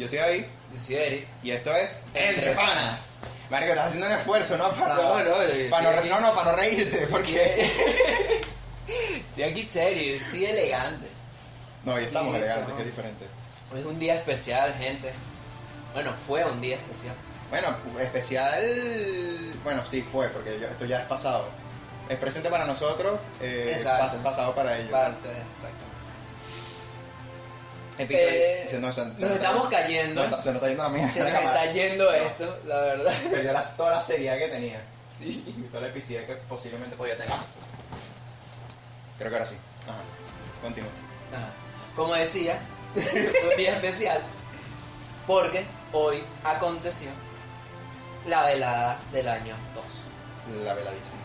Yo soy David Yo soy Eric. y esto es Entre Panas. Marico, estás haciendo un esfuerzo, ¿no? Para, No, no, yo para no, no, no, para no reírte, porque... Estoy aquí serio, yo soy elegante. no, hoy estamos Sí, elegantes, que es diferente. Hoy es un día especial, gente. Bueno, fue un día especial. Bueno, especial... Bueno, sí, fue, porque yo- esto ya es pasado. Es presente para nosotros, eh, pas- pasado para ellos. Para ustedes, exacto. Episodio... Eh, se nos, se nos nos- estamos cayendo. nos- se nos está yendo la mierda. Se nos está yendo esto, la verdad. Perdió la- toda la seriedad que tenía. Sí. Y toda la epicidad que posiblemente podía tener. Creo que ahora sí. Ajá. Continúa. Ajá. Como decía, un día especial. Porque hoy aconteció la velada del año 2. La veladísima.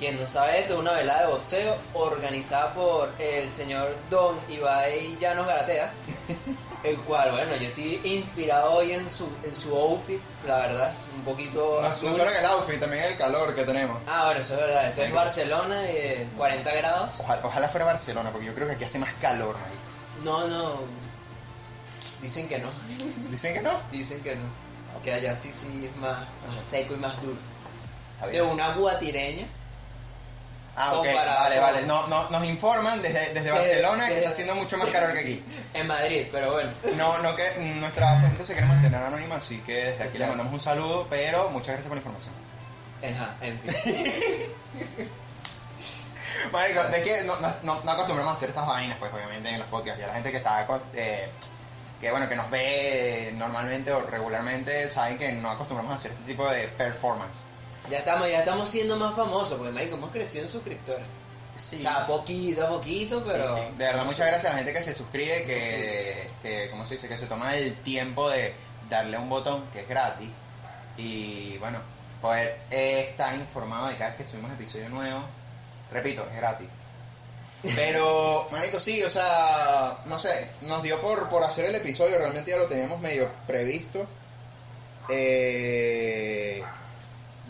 Quien no sabe es una velada de boxeo organizada por el señor Don Ibai Llanos Garatea, el cual, bueno, yo estoy inspirado hoy en su, en su outfit, la verdad, un poquito No, azul. no solo en el outfit, también el calor que tenemos. Ah, bueno, eso es verdad, esto es Barcelona, eh, 40 grados. Ojalá, ojalá fuera Barcelona, porque yo creo que aquí hace más calor, marico. No, no, dicen que no, Dicen que no. dicen que no, que allá sí, sí es más, más seco y más duro. De una guatireña, Ah, ok. Vale, vale. No, no, nos informan desde, desde Barcelona que desde- está haciendo mucho más calor que aquí. en Madrid, pero bueno. No, no que nuestra gente se quiere mantener anónima, así que desde aquí le Exacto. mandamos un saludo, pero muchas gracias por la información. Ajá, en fin. Marico, de que no, no, no- no acostumbramos a hacer estas vainas, pues obviamente en los podcasts. Y a la gente que está aco- eh, que bueno, que nos ve normalmente o regularmente, saben que no acostumbramos a hacer este tipo de performance. Ya estamos, ya estamos siendo más famosos, porque marico, hemos crecido en suscriptores. Sí. O sea, poquito a poquito, pero. Sí, sí. De verdad, muchas gracias a la gente que se suscribe, que, que, ¿cómo se dice? Que se toma el tiempo de darle un botón que es gratis y, bueno, poder eh, estar informado de cada vez que subimos episodio nuevo. Repito, es gratis. Pero, marico, sí, o sea, no sé, nos dio por, por hacer el episodio, realmente ya lo teníamos medio previsto. Eh,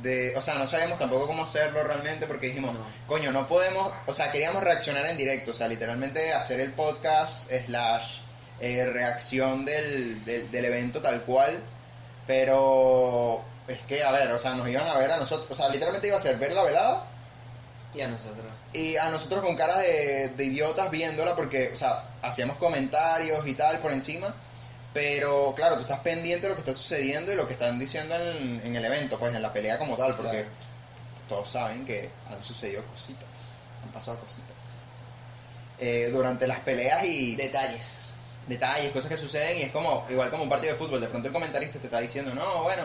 de, o sea, no sabíamos tampoco cómo hacerlo realmente porque dijimos, No. coño, no podemos, o sea, queríamos reaccionar en directo, o sea, literalmente hacer el podcast slash eh, reacción del, del, del evento tal cual, pero es que, a ver, o sea, nos iban a ver a nosotros, o sea, literalmente iba a ser ver la velada Y a nosotros. y a nosotros con caras de, de idiotas viéndola porque, o sea, hacíamos comentarios y tal por encima, pero claro, tú estás pendiente de lo que está sucediendo y lo que están diciendo en, en el evento, pues en la pelea como tal, porque Claro. todos saben que han sucedido cositas, han pasado cositas. Eh, durante las peleas y Detalles. detalles, cosas que suceden y es como, igual como un partido de fútbol, de pronto el comentarista te está diciendo, no, bueno,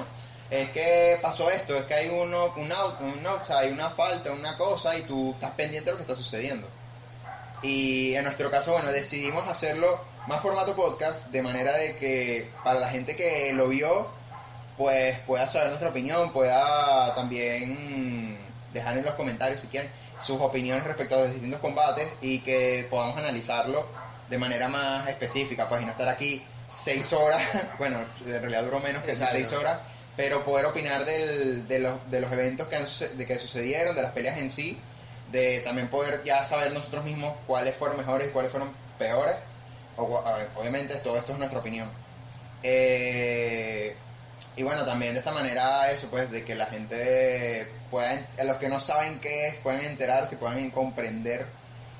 es que pasó esto, es que hay uno, un out, un outside, una falta, una cosa y tú estás pendiente de lo que está sucediendo. Y en nuestro caso, bueno, decidimos hacerlo más formato podcast, de manera de que para la gente que lo vio, pues pueda saber nuestra opinión, pueda también dejar en los comentarios si quieren sus opiniones respecto a los distintos combates y que podamos analizarlo de manera más específica, pues y no estar aquí seis horas, bueno, en realidad duró menos que seis horas, pero poder opinar del- de, los, de los eventos que, han de que sucedieron, de las peleas en sí, de también poder ya saber nosotros mismos cuáles fueron mejores y cuáles fueron peores. A obviamente todo esto es nuestra opinión. Eh, y bueno, también de esta manera eso, pues, de que la gente pueda, a los que no saben qué es, puedan enterarse, puedan comprender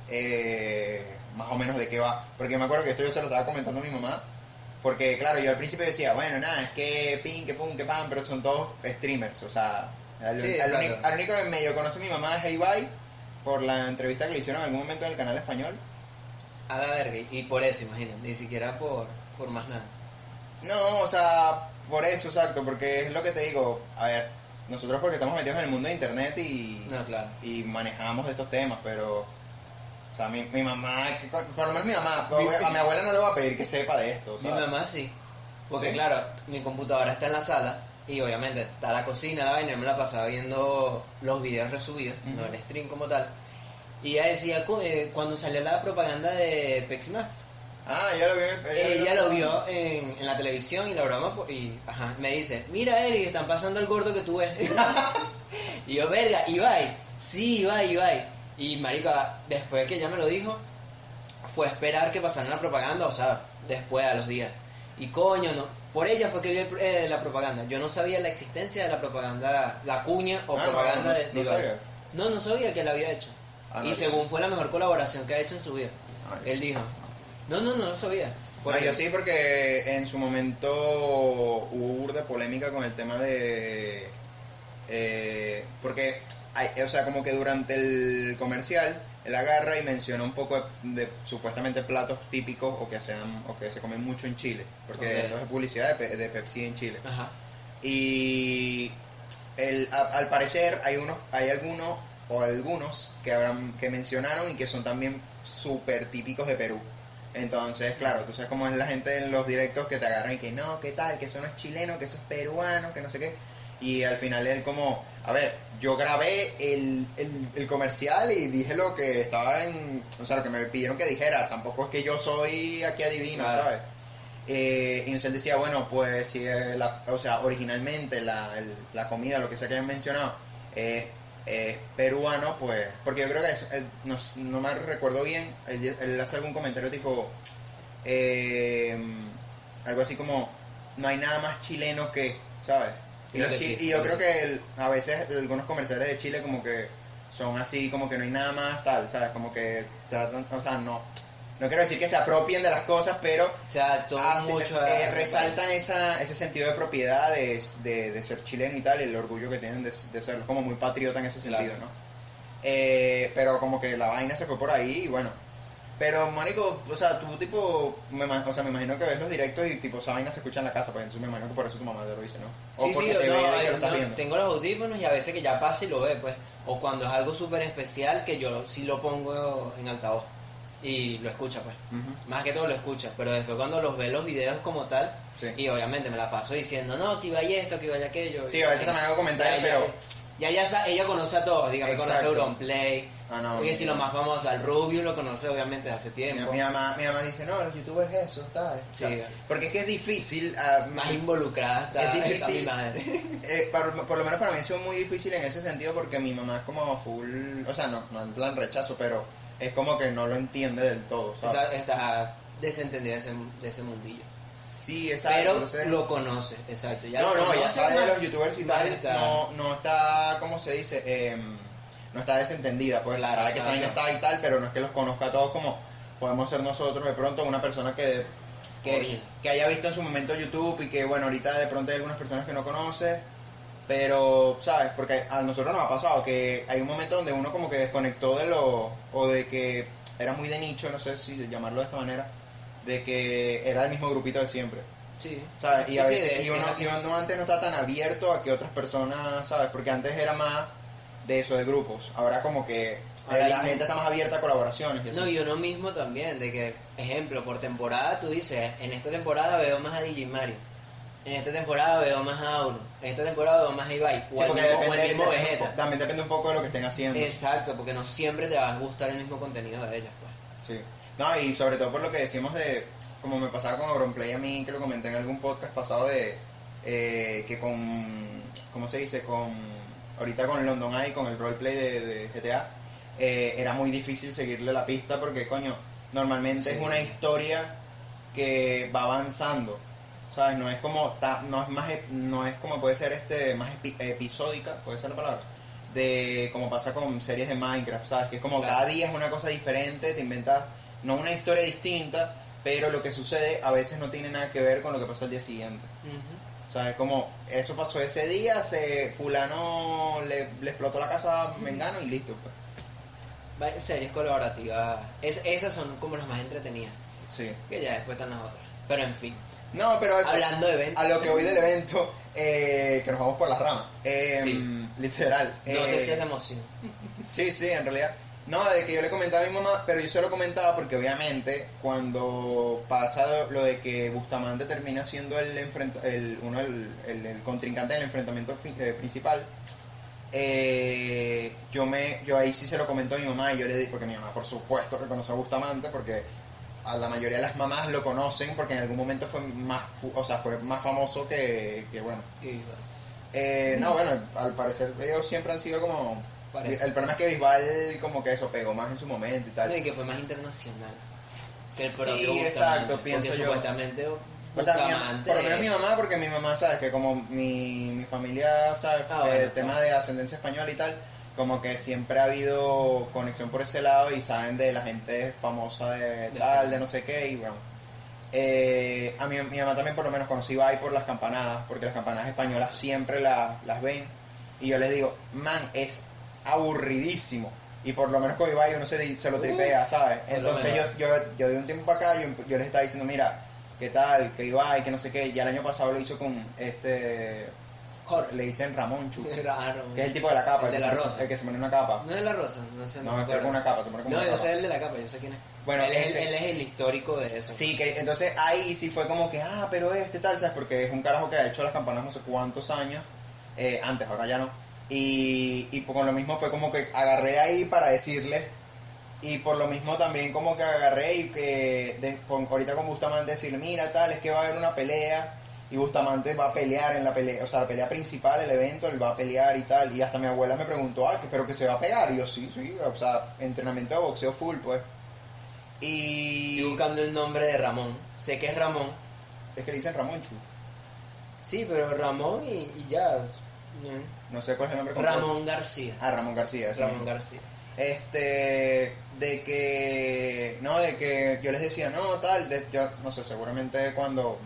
eh, más o menos de qué va. Porque me acuerdo que esto yo se lo estaba comentando a mi mamá. Porque claro, yo al principio decía, bueno, nada, es que pin, que pum, que pan, pero son todos streamers, o sea, al, Sí, al exacto. único, al único que medio conoce mi mamá es Ibai por la entrevista que le hicieron en algún momento en el canal español. A la verga. Y por eso, imagínate. Ni siquiera por, por más nada. No, o sea, por eso, exacto, porque es lo que te digo, a ver, nosotros porque estamos metidos en el mundo de internet y, No, claro. y manejamos estos temas, pero, o sea, mi, mi mamá, que- por lo menos mi mamá, Mi- a mi abuela no le va a pedir que sepa de esto, Mi ¿sabes? mamá sí. Porque ¿Sí? claro, mi computadora está en la sala y obviamente está la cocina, la vaina, me la pasaba viendo los videos resubidos, no el stream como tal. Y ella decía, eh, cuando salió la propaganda de Pepsi Max, Ah, ya lo vio. ella lo vio en, en la televisión y la broma, po- y ajá, me dice, mira Eric, están pasando el gordo que tú ves. y yo, verga, Ibai, sí, Ibai, Ibai. Y marica, después que ella me lo dijo, fue a esperar que pasara la propaganda, o sea, después a los días. Y coño, no, Por ella fue que vi el- eh, la propaganda. Yo no sabía la existencia de la propaganda, la cuña o Ah, propaganda no, de, no de Ibai. sabía. No, no sabía que la había hecho. No, y según fue la mejor colaboración que ha hecho en su vida. Él dijo, no, no, no lo sabía. No, Porque- yo sí porque en su momento hubo burda polémica con el tema de... eh, porque, hay- o sea, como que durante el comercial, él agarra y menciona un poco de, de supuestamente platos típicos o que, sean, o que se comen mucho en Chile. Porque Ok. esto es publicidad de, de Pepsi en Chile. Ajá. Y el, a- al parecer hay unos, hay algunos o algunos que habrán, que mencionaron y que son también súper típicos de Perú. Entonces, claro, tú sabes cómo es la gente en los directos que te agarran y que no, qué tal, que eso no es chileno, que eso es peruano, que no sé qué. Y al final él como, a ver, yo grabé el, el, el comercial y dije lo que estaba en, o sea, lo que me pidieron que dijera, tampoco es que yo soy aquí adivino, Claro. ¿sabes? Eh, y entonces él decía, bueno, pues si, eh, la, o sea, originalmente la, el- la comida, lo que sea que hayan mencionado, es es peruano, pues, porque yo creo que eso, él, no, no me recuerdo bien, él, él hace algún comentario tipo, eh, algo así como, no hay nada más chileno que, ¿sabes? Y, los chi- y yo creo que que el- a veces algunos comerciales de Chile como que son así, como que no hay nada más tal, ¿sabes? Como que tratan, o sea, no, no quiero decir que se apropien de las cosas, pero O sea, mucho eh, a- resaltan esa, ese sentido de propiedad de, de- de ser chileno y tal, y el orgullo que tienen de, de serlo, como muy patriota en ese sentido, Claro. ¿no? Eh, pero como que la vaina se fue por ahí y bueno. Pero, marico, o sea, tú tipo, me, o sea, me imagino que ves los directos y tipo esa vaina se escucha en la casa, pues entonces me imagino que por eso tu mamá te lo dice, ¿no? O Sí, porque sí, te no, ve y lo estás no, viendo. tengo los audífonos y a veces que ya pasa y lo ve, pues. O cuando es algo súper especial que yo sí lo pongo en altavoz y lo escucha, pues. Más que todo lo escucha, pero después cuando los ve los videos como tal, Sí. y obviamente me la paso diciendo, no, que iba y esto, que iba y aquello. Sí, a veces también hago comentarios, Ya, pero... Ya, ya, ella conoce a todos, digamos, conoce a Exacto. Auronplay. Ah, no, Porque si lo más famoso, al Rubius lo conoce obviamente desde hace tiempo. mi mamá, mi mamá dice, no, los youtubers eso, está... Sí. está". Porque es que es difícil... ah, Más involucrada está, Es está difícil. mi madre. Eh, por, por lo menos para mí ha sido muy difícil en ese sentido porque mi mamá es como full, o sea, no, no en plan rechazo, pero es como que no lo entiende del todo, ¿sabes? está desentendida de ese, de ese mundillo. sí, exacto. Pero entonces- lo conoce, exacto. Ya no, no, ya sabe de los youtubers y tal, no, no está, ¿cómo se dice? Em, no está desentendida, pues Claro, sabe que exacto. vaina está y tal, pero no es que los conozca a todos como podemos ser nosotros de pronto una persona que, que, que haya visto en su momento YouTube y que bueno, ahorita de pronto hay algunas personas que no conoce, pero, ¿sabes? Porque a nosotros nos ha pasado que hay un momento donde uno como que desconectó de lo, o de que era muy de nicho, no sé si llamarlo de esta manera, de que era el mismo grupito de siempre. Sí. ¿sabes? Y Sí, a sí, veces y sí, uno, y uno antes no está tan abierto a que otras personas, ¿sabes? Porque antes era más de eso, de grupos. Ahora como que Ahora la gente está más abierta a colaboraciones y. No, y uno mismo también, de que, ejemplo, por temporada tú dices, en esta temporada veo más a DJ Mario, en esta temporada veo más a Auro, en esta temporada veo más a Ibai, o, Sí, al mismo, o depende, al mismo depende un Vegeta. también depende un poco de lo que estén haciendo. Exacto, porque no siempre te va a gustar el mismo contenido de ellas, pues. Sí. No, y sobre todo por lo que decíamos de, como me pasaba con Auronplay a mí, que lo comenté en algún podcast pasado de, eh, que con, ¿cómo se dice? Con, ahorita con London Eye, con el roleplay de, de GTA, eh, era muy difícil seguirle la pista porque, coño, normalmente Sí. es una historia que va avanzando, ¿sabes? No es como, ta- no es más, ep- no es como puede ser este, más epi- episódica, puede ser la palabra, de como pasa con series de Minecraft, ¿sabes? Que es como Claro. cada día es una cosa diferente, te inventas no una historia distinta, pero lo que sucede a veces no tiene nada que ver con lo que pasa el día siguiente. ¿Sabes? Como eso pasó ese día, se fulano le, le explotó la casa a Mengano y listo, pues. Series colaborativas, es, esas son como las más entretenidas, Sí. que ya después están las otras. Pero en fin, No, pero eso, hablando de eventos, a lo que voy del evento, eh, que nos vamos por las ramas. Eh, Sí. Literal. no eh, te seas de emoción. Sí, sí, en realidad. No, de que yo le comentaba a mi mamá, pero yo se lo comentaba porque obviamente cuando pasa lo de que Bustamante termina siendo el, el, uno el, el- el contrincante del enfrentamiento eh, principal, eh, yo me yo ahí sí se lo comentó a mi mamá y yo le di, porque mi mamá por supuesto que conoce a Bustamante porque a la mayoría de las mamás lo conocen porque en algún momento fue más o sea fue más famoso que, que bueno eh, no bueno al parecer ellos siempre han sido como el problema es que Bisbal como que eso pegó más en su momento y tal. No, y que fue más internacional que el Sí, exacto, pienso yo. supuestamente O sea, mi- por lo menos mi mamá, porque mi mamá, ¿sabes? Que como mi, mi familia, ¿sabes? Ah, bueno, el tema claro. de ascendencia española y tal, como que siempre ha habido conexión por ese lado y saben de la gente famosa de tal, España. de no sé qué, y bueno. Eh, a mi, mi mamá también por lo menos conocí Ibai por las campanadas, porque las campanadas españolas siempre la- las ven. Y yo les digo, man, es aburridísimo. Y por lo menos con Ibai uno se, se lo tripea, ¿sabes? Entonces yo, yo, yo de un tiempo para acá, yo, yo les estaba diciendo, mira, ¿qué tal? Que Ibai, que no sé qué. Ya el año pasado lo hizo con este... Jorge. Le dicen Ramón Chu, que es el tipo de la capa, El el, de que la se- rosa. el que se pone una capa. No es la rosa, no sé. No, es creo que una capa, se pone como No, una yo capa. sé el de la capa, yo sé quién es. Bueno, él, es, él es el histórico de eso. Sí, que entonces ahí sí fue como que, ah, pero este tal, ¿sabes? Porque es un carajo que ha hecho las campanas no sé cuántos años, eh, antes, ahora ya no. Y, y por lo mismo fue como que agarré ahí para decirle, y por lo mismo también como que agarré y que de- con- ahorita con Bustamante decirle, mira, tal, es que va a haber una pelea, y Bustamante va a pelear en la pelea, o sea, la pelea principal, el evento, él va a pelear y tal, y hasta mi abuela me preguntó, ah, que- pero que se va a pegar, y yo, sí, sí, o sea, entrenamiento de boxeo full, pues. Y... Estoy buscando el nombre de Ramón. Sé que es Ramón. Es que le dicen Ramón Chu. Sí, pero Ramón y, y ya. No sé cuál es el nombre completo. Ramón García. Ah, Ramón García. ese Ramón. García. Este, de que, no, de que yo les decía, no, tal, de- yo, no sé, seguramente cuando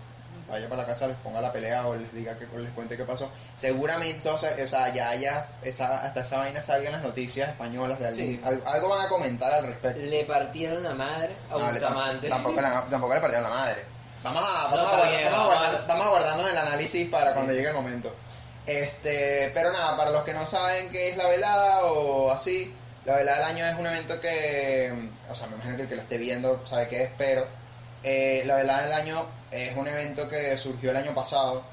vaya para la casa les ponga la pelea o les diga que les cuente qué pasó. Seguramente, o sea, o sea, ya haya, esa, hasta esa vaina salga en las noticias españolas de algún, Sí. al- algo van a comentar al respecto. Le partieron la madre a No, le- Bustamante. tampoco, tampoco le partieron la madre. Vamos a, vamos, No, a, guardar- bien, vamos a guardar- vamos guardarnos el análisis para Sí, cuando llegue el momento. Este, pero nada, para los que no saben qué es la velada o así, la velada del año es un evento que, o sea, me imagino que el que lo esté viendo sabe qué es, pero eh, la velada del año es un evento que surgió el año pasado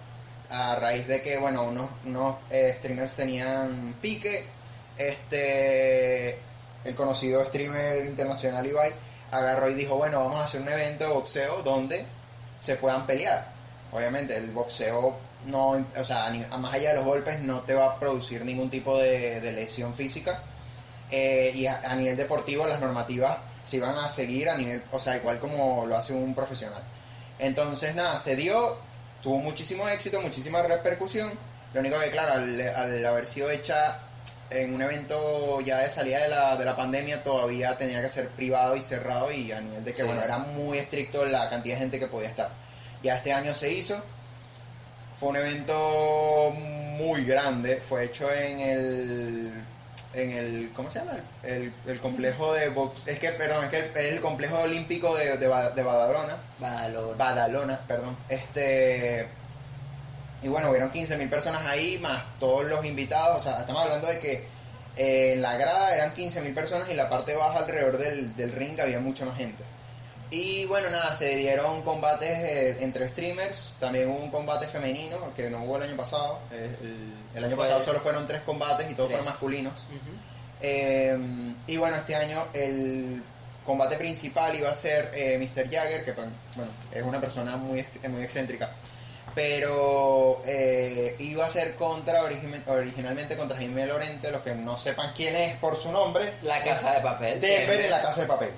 a raíz de que, bueno, unos, unos eh, streamers tenían pique, este, el conocido streamer internacional Ibai agarró y dijo, bueno, vamos a hacer un evento de boxeo donde se puedan pelear. Obviamente el boxeo no, o sea, más allá de los golpes no te va a producir ningún tipo de, de lesión física. Eh, y a, a nivel deportivo las normativas se van a seguir a nivel, o sea, igual como lo hace un profesional. Entonces, nada, se dio, tuvo muchísimo éxito, muchísima repercusión. Lo único que, claro, al, al haber sido hecha en un evento ya de salida de la, de la pandemia, todavía tenía que ser privado y cerrado y a nivel de que, Sí. bueno, era muy estricto la cantidad de gente que podía estar. Ya este año se hizo. Fue un evento muy grande, fue hecho en el en el ¿cómo se llama? El, el complejo de box, es que perdón, es que el, el complejo olímpico de, de, Ba- de Badalona. Badalona, perdón. Este y bueno, hubieron 15.000 personas ahí más todos los invitados, o sea, estamos hablando de que eh, en la grada eran 15.000 personas y en la parte baja alrededor del, del ring había mucha más gente. Y bueno, nada, se dieron combates eh, entre streamers, también hubo un combate femenino que no hubo el año pasado. eh, El, el año pasado solo fueron tres combates y todos Tres. fueron masculinos. Ujú. Eh, y bueno, este año el combate principal iba a ser eh, Mr. Jagger, que bueno, es una persona muy, muy excéntrica. Pero eh, iba a ser contra, origi- originalmente contra Jaime Lorente, los que no sepan quién es por su nombre. La casa de papel. Denver en la casa de papel.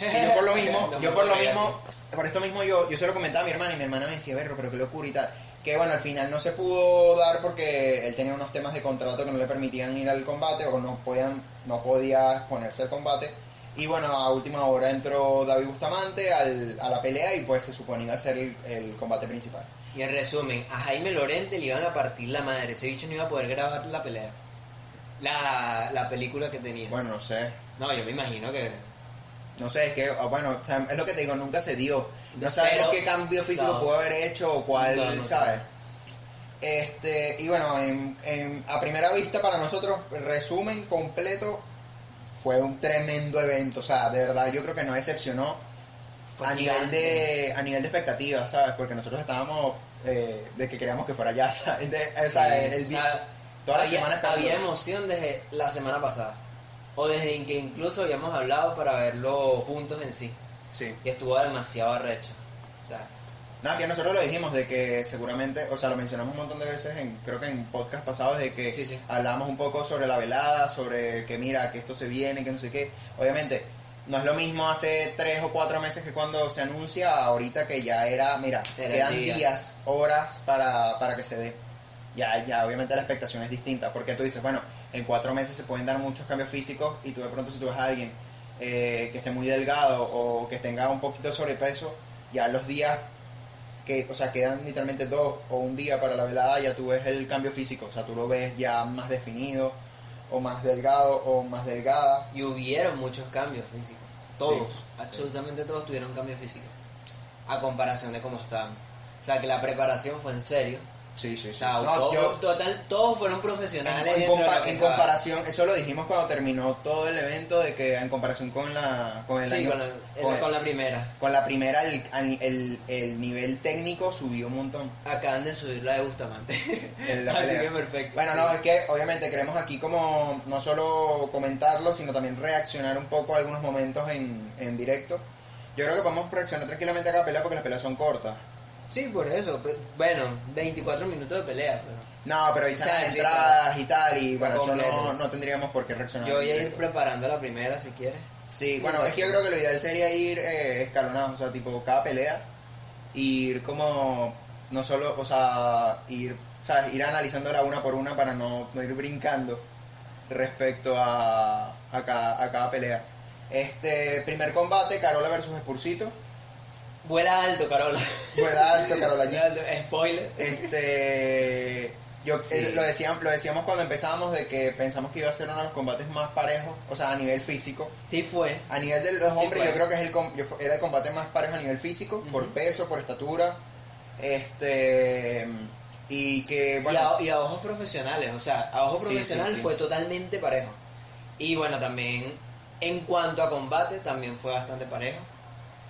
Y yo por lo mismo, yo por lo mismo, por esto mismo yo, yo se lo comentaba a mi hermana y mi hermana me decía, verlo, pero qué locura y tal. Que bueno, al final no se pudo dar porque él tenía unos temas de contrato que no le permitían ir al combate o no podían, no podía exponerse al combate. Y bueno, a última hora entró David Bustamante al- a la pelea y pues se suponía a ser el, el combate principal. Y en resumen, a Jaime Lorente le iban a partir la madre. Ese bicho no iba a poder grabar la pelea. La, la película que tenía. Bueno, no sé. No, yo me imagino que. No sé, es que, ah, bueno, o sea, es lo que te digo, nunca se dio. No sabemos Pero- qué cambio físico no. pudo haber hecho o cuál, No, no ¿sabes? Este, y bueno, en- en- a primera vista para nosotros, resumen completo, fue un tremendo evento. O sea, de verdad, yo creo que nos decepcionó Fue a nivel, de, a nivel de expectativas, ¿sabes? Porque nosotros estábamos eh, de que queríamos que fuera ya, ¿sabes? De- o sea, Sí, el, o sea, toda la semana esperando. había emoción desde la semana pasada. O desde que incluso habíamos hablado para verlo juntos en sí. Sí. Y estuvo demasiado arrecho. O sea, Nada, que nosotros lo dijimos de que seguramente, o sea, lo mencionamos un montón de veces, en, creo que en podcast pasados, de que Sí, sí. hablábamos un poco sobre la velada, sobre que mira, que esto se viene, que no sé qué. Obviamente, no es lo mismo hace tres o cuatro meses que cuando se anuncia, ahorita que ya era, mira, Era quedan día. días, horas para, para que se dé. Ya, ya, obviamente la expectación es distinta, porque tú dices, bueno, en cuatro meses se pueden dar muchos cambios físicos y tú de pronto si tú ves a alguien eh, que esté muy delgado o que tenga un poquito de sobrepeso, ya los días que, o sea, quedan literalmente dos o un día para la velada, ya tú ves el cambio físico, o sea, tú lo ves ya más definido, o más delgado, o más delgada. Y hubieron muchos cambios físicos. Todos, Sí, absolutamente todos tuvieron cambios físicos. A comparación de cómo estaban. O sea, que la preparación fue en serio. Sí, sí, O sí. sea, No, todo- yo- total, todos fueron profesionales en compa- comparación, eso lo dijimos cuando terminó todo el evento, de que en comparación con la, con el Sí, año- con la, con- con la primera. con la primera, el, el, el nivel técnico subió un montón. Acaban de subir la de Bustamante. La Así pelea. que perfecto. Bueno, sí. no, es que obviamente queremos aquí como no solo comentarlo, sino también reaccionar un poco a algunos momentos en, en directo. Yo creo que podemos reaccionar tranquilamente a cada pelea porque las peleas son cortas. Sí, por eso. pe- Bueno, 24 minutos de pelea, pero No, pero ahí O sea, sí, entradas y tal, y bueno, eso completo. no, no tendríamos por qué reaccionar. yo voy a ir preparando la primera si quieres. Sí, bueno, es que yo creo que lo ideal sería ir eh, escalonado, o sea, tipo cada pelea, ir como, no solo, o sea, ir, ¿sabes? ir analizándola una por una para no, no ir brincando respecto a, a, cada, a cada pelea. Este primer combate, Carola versus Spursito. Vuela alto, Carola. Vuela alto, Carola Spoiler. Este, yo Sí. eh, lo decíamos, lo decíamos cuando empezábamos de que pensamos que iba a ser uno de los combates más parejos, o sea, a nivel físico. Sí fue. A nivel de los hombres, yo creo que es el, com- yo era el combate más parejo a nivel físico, por peso, por estatura. Este. Y que, Y, bueno. a, y a ojos profesionales, o sea, a ojos Sí, sí. fue totalmente parejo. Y bueno, también en cuanto a combate, también fue bastante parejo.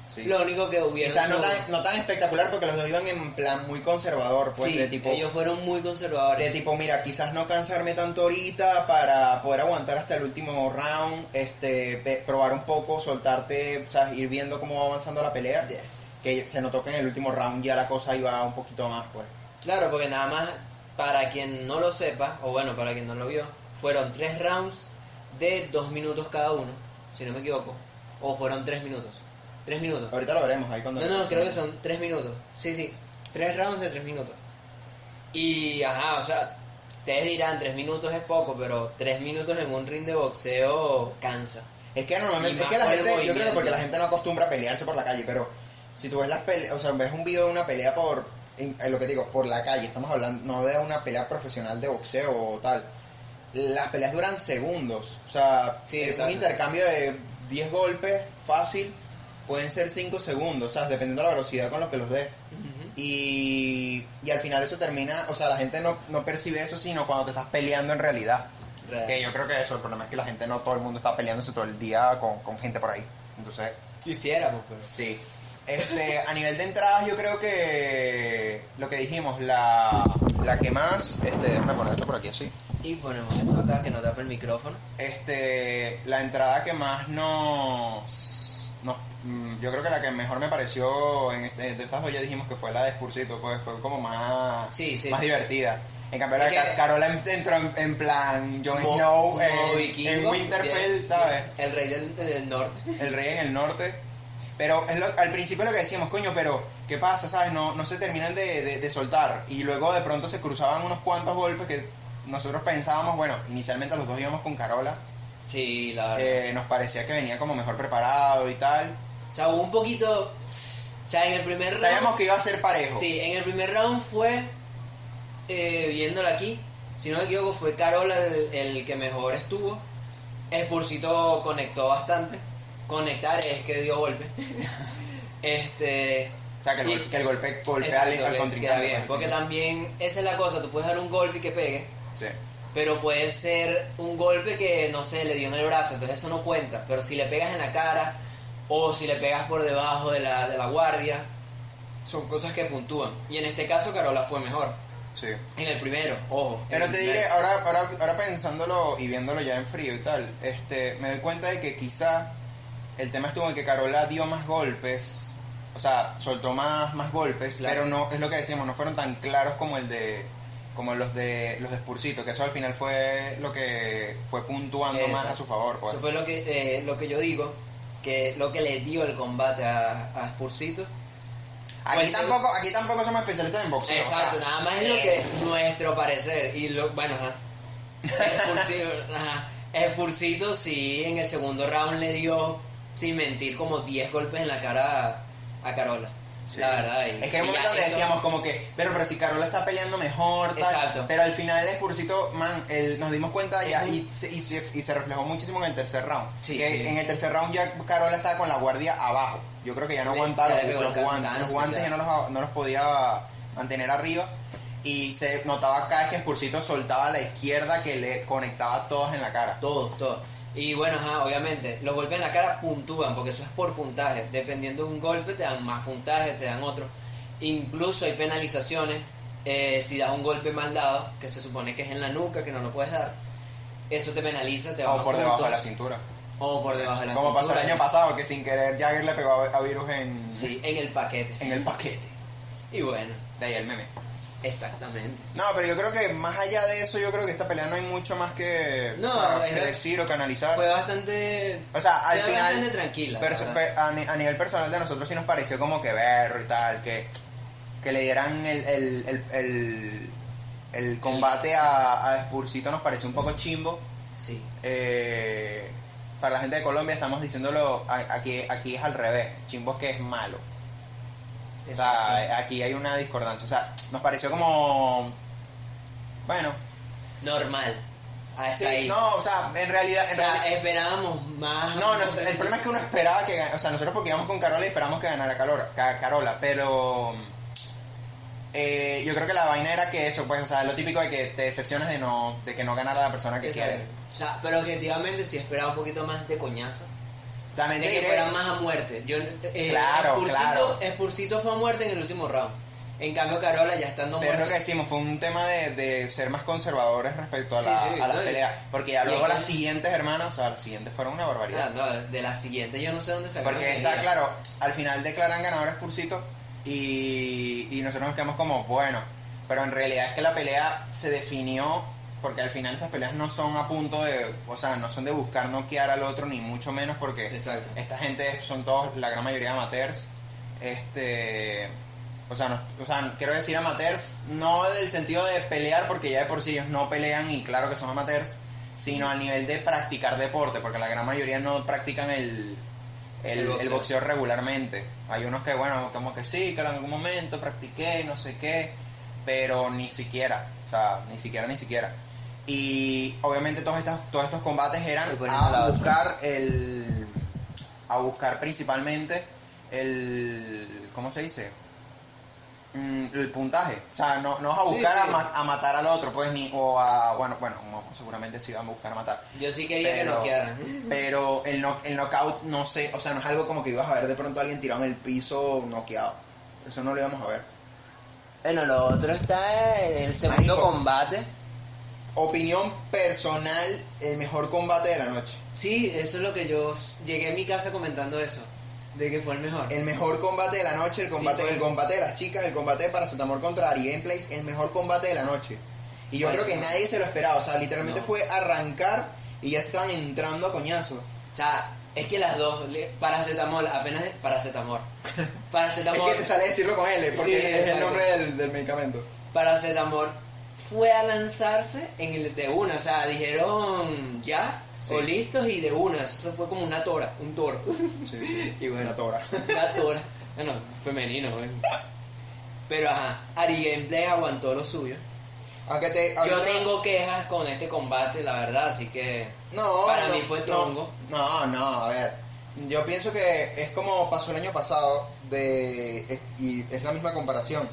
Sí. Lo único que hubiera. Quizás no tan, no tan espectacular porque los dos iban en plan muy conservador, pues sí, de tipo. ellos fueron muy conservadores. De tipo, mira, quizás no cansarme tanto ahorita para poder aguantar hasta el último round, este, probar un poco, soltarte, o sea, ir viendo cómo va avanzando la pelea. Yes. Que se notó que en el último round ya la cosa iba un poquito más, pues. Claro, porque nada más, para quien no lo sepa, o bueno, para quien no lo vio, fueron tres rounds de dos minutos cada uno, si no me equivoco. O fueron tres minutos. Tres minutos. Ahorita lo veremos ahí cuando... No, no, creo que son tres minutos. Sí, sí. Tres rounds de tres minutos. Y, ajá, o sea, ustedes dirán, tres minutos es poco, pero tres minutos en un ring de boxeo cansa. Es que normalmente, es que la gente, yo creo que porque la gente no acostumbra a pelearse por la calle, pero si tú ves las peleas, o sea, ves un video de una pelea por, en, en lo que digo, por la calle, estamos hablando no de una pelea profesional de boxeo o tal. Las peleas duran segundos, o sea, Sí, es un intercambio de 10 golpes fácil, pueden ser 5 segundos, o sea, dependiendo de la velocidad con lo que los des. Y, y al final eso termina, o sea, la gente no, no percibe eso sino cuando te estás peleando en realidad. Real. Que yo creo que eso, el problema es que la gente no todo el mundo está peleándose todo el día con, con gente por ahí. Entonces, Quisiéramos, pero... sí. Este, a nivel de entradas, yo creo que lo que dijimos, la, la que más, este, déjame poner esto por aquí así. Y ponemos esto acá que no tapa el micrófono. Este, la entrada que más nos, nos mm, yo creo que la que mejor me pareció en este, de estas dos ya dijimos que fue la de Spursito, pues fue como más, Sí, sí. más divertida. En cambio, la que- Carola en- entró en, en plan Jon Snow en, en Winterfell, bien, ¿sabes? El rey del, del norte. el rey en el norte. Pero es lo- al principio lo que decíamos, coño, pero ¿qué pasa? ¿Sabes? No, no se terminan de, de- de soltar. Y luego de pronto se cruzaban unos cuantos golpes que nosotros pensábamos, bueno, inicialmente los dos íbamos con Carola. Sí, la verdad. eh, nos parecía que venía como mejor preparado y tal. O sea, hubo un poquito... O sea, en el primer round... Sabíamos que iba a ser parejo. Sí, en el primer round fue, eh, viéndola aquí, si no me equivoco, fue Carola el, el que mejor estuvo. Spursito conectó bastante. Conectar es que dio golpe. este. O sea, que el, Y- gol- que el golpe golpea exacto, al, al le queda contrincante. bien, pues. porque también esa es la cosa, tú puedes dar un golpe y que pegue, Sí. Pero puede ser un golpe que, no sé, le dio en el brazo, entonces eso no cuenta. Pero si le pegas en la cara o si le pegas por debajo de la, de la guardia, son cosas que puntúan. Y en este caso Carola fue mejor. Sí. En el primero, ojo. Pero te primero. diré, ahora, ahora, ahora pensándolo y viéndolo ya en frío y tal, este, me doy cuenta de que quizá el tema estuvo en que Carola dio más golpes, o sea, soltó más, más golpes, Claro. pero no, es lo que decíamos, no fueron tan claros como el de como los de los de Spursito, que eso al final fue lo que fue puntuando más a su favor, pues. Eso fue lo que, eh, lo que yo digo, que lo que le dio el combate a, a Spursito. Aquí Pues, tampoco, aquí tampoco somos especialistas en boxeo. Exacto, o sea, nada más es lo que nuestro parecer. Y lo, bueno, ajá. Spursito, ajá. Spursito sí en el segundo round le dio, sin mentir, como 10 golpes en la cara a, a Carola. Sí. La verdad. y- Es que hay un momento donde decíamos como que, pero, pero si Carola está peleando mejor, tal, Exacto. pero al final el Spursito, man, el- nos dimos cuenta ya y, se, y, y se reflejó muchísimo en el tercer round. Sí, que sí. en el tercer round ya Carola estaba con la guardia abajo. Yo creo que ya no ya los, los guantes, los guantes ya no los, no los podía mantener arriba. Y se notaba cada vez que Spursito soltaba a la izquierda que le conectaba todas en la cara. Todos, todos. Y bueno, ajá, obviamente, los golpes en la cara puntúan, porque eso es por puntaje. Dependiendo de un golpe, te dan más puntaje, te dan otro. Incluso hay penalizaciones. eh, si das un golpe mal dado, que se supone que es en la nuca, que no lo puedes dar, eso te penaliza, te baja O por debajo de la cintura. O por debajo de la Como pasó el cintura. año pasado, que sin querer Jagger le pegó a, a Virus en, Sí, en el paquete. en el paquete. Y bueno, De ahí el meme. Exactamente. No, pero yo creo que más allá de eso, yo creo que esta pelea no hay mucho más que, No, o sea, que decir o que analizar. Fue bastante. O sea, al fue final, bastante tranquila. a, ni- a nivel personal de nosotros sí nos pareció como que berro y tal, que, que le dieran el, el, el, el, combate a, a Spursito nos pareció un poco chimbo. Sí. Eh, para la gente de Colombia estamos diciéndolo, aquí, aquí es al revés, chimbo es que es malo. O sea, aquí hay una discordancia. O sea, nos pareció como. Bueno. Normal. Hasta Sí, ahí. no, o sea, en realidad. o sea, realidad- esperábamos más. no, no, el problema es que uno esperaba que O sea, nosotros porque íbamos con Carola y esperamos que ganara Carola, Ca- Carola pero. eh, yo creo que la vaina era que eso, pues, o sea, lo típico de que te decepciones de no de que no ganara la persona que Exacto. quiere. O sea, pero objetivamente sí esperaba un poquito más de coñazo. También De te que diré- fuera más a muerte. Yo, eh, Claro, Spursito- claro. Spursito fue a muerte en el último round. En cambio, Carola ya estando Pero es lo muerta. que decimos, fue un tema de, de ser más conservadores respecto a, la, sí, a las no, peleas. Porque ya luego las siguientes, hermanos, o sea, las siguientes fueron una barbaridad. Ah, no, de la siguiente yo no sé dónde sacaron. Porque que está claro, al final declaran ganador Spursito y, y nosotros nos quedamos como, bueno, pero en realidad es que la pelea se definió porque al final estas peleas no son a punto de, o sea, no son de buscar noquear al otro ni mucho menos porque Exacto. esta gente son todos, la gran mayoría amateurs, este, o sea, no- o sea, quiero decir amateurs no del sentido de pelear porque ya de por sí ellos no pelean y claro que son amateurs, sino al nivel de practicar deporte, porque la gran mayoría no practican el, el, El el boxeo. boxeo. regularmente. Hay unos que, bueno, como que sí, que en algún momento practiqué, no sé qué, pero ni siquiera, o sea, ni siquiera, ni siquiera. Y obviamente todos estos, todos estos combates eran a otra. buscar el... a buscar principalmente el... ¿cómo se dice? Mm, el puntaje. O sea, no, no vas a buscar sí. A, ma- a matar al otro, pues, ni... o a... bueno, bueno, no, seguramente sí van a buscar a matar. Yo sí quería que Pero- noquearan. Pero el, no, el knockout, no sé, o sea, no es algo como que ibas a ver de pronto a alguien tirado en el piso noqueado. Eso no lo íbamos a ver. Bueno, lo otro está en el segundo Marico. combate. Opinión personal, el mejor combate de la noche. Sí, eso es lo que yo llegué a mi casa comentando eso. De que fue el mejor. El mejor combate de la noche, el combate, fue. el combate de las chicas, el combate de Paracetamol contra Ari Gameplays, el mejor combate de la noche. Y yo Bueno, creo que no. nadie se lo esperaba, o sea, literalmente No. fue arrancar y ya se estaban entrando a coñazo. O sea, es que las dos, paracetamol, apenas paracetamol. Es Paracetamol. que te sale decirlo con L, porque Sí, es el nombre del, del medicamento. Paracetamol fue a lanzarse en el de una, o sea, dijeron ya Sí. o listos y de una, eso fue como una tora, un toro. Sí, sí. Y bueno. Una tora. Una tora, bueno, femenino, güey. Pero ajá, Ari Gameplay aguantó lo suyo. Aunque te, Yo tengo quejas con este combate, la verdad, así que No, Para no, mí fue tronco. No, no, a ver. Yo pienso que es como pasó el año pasado de y es la misma comparación.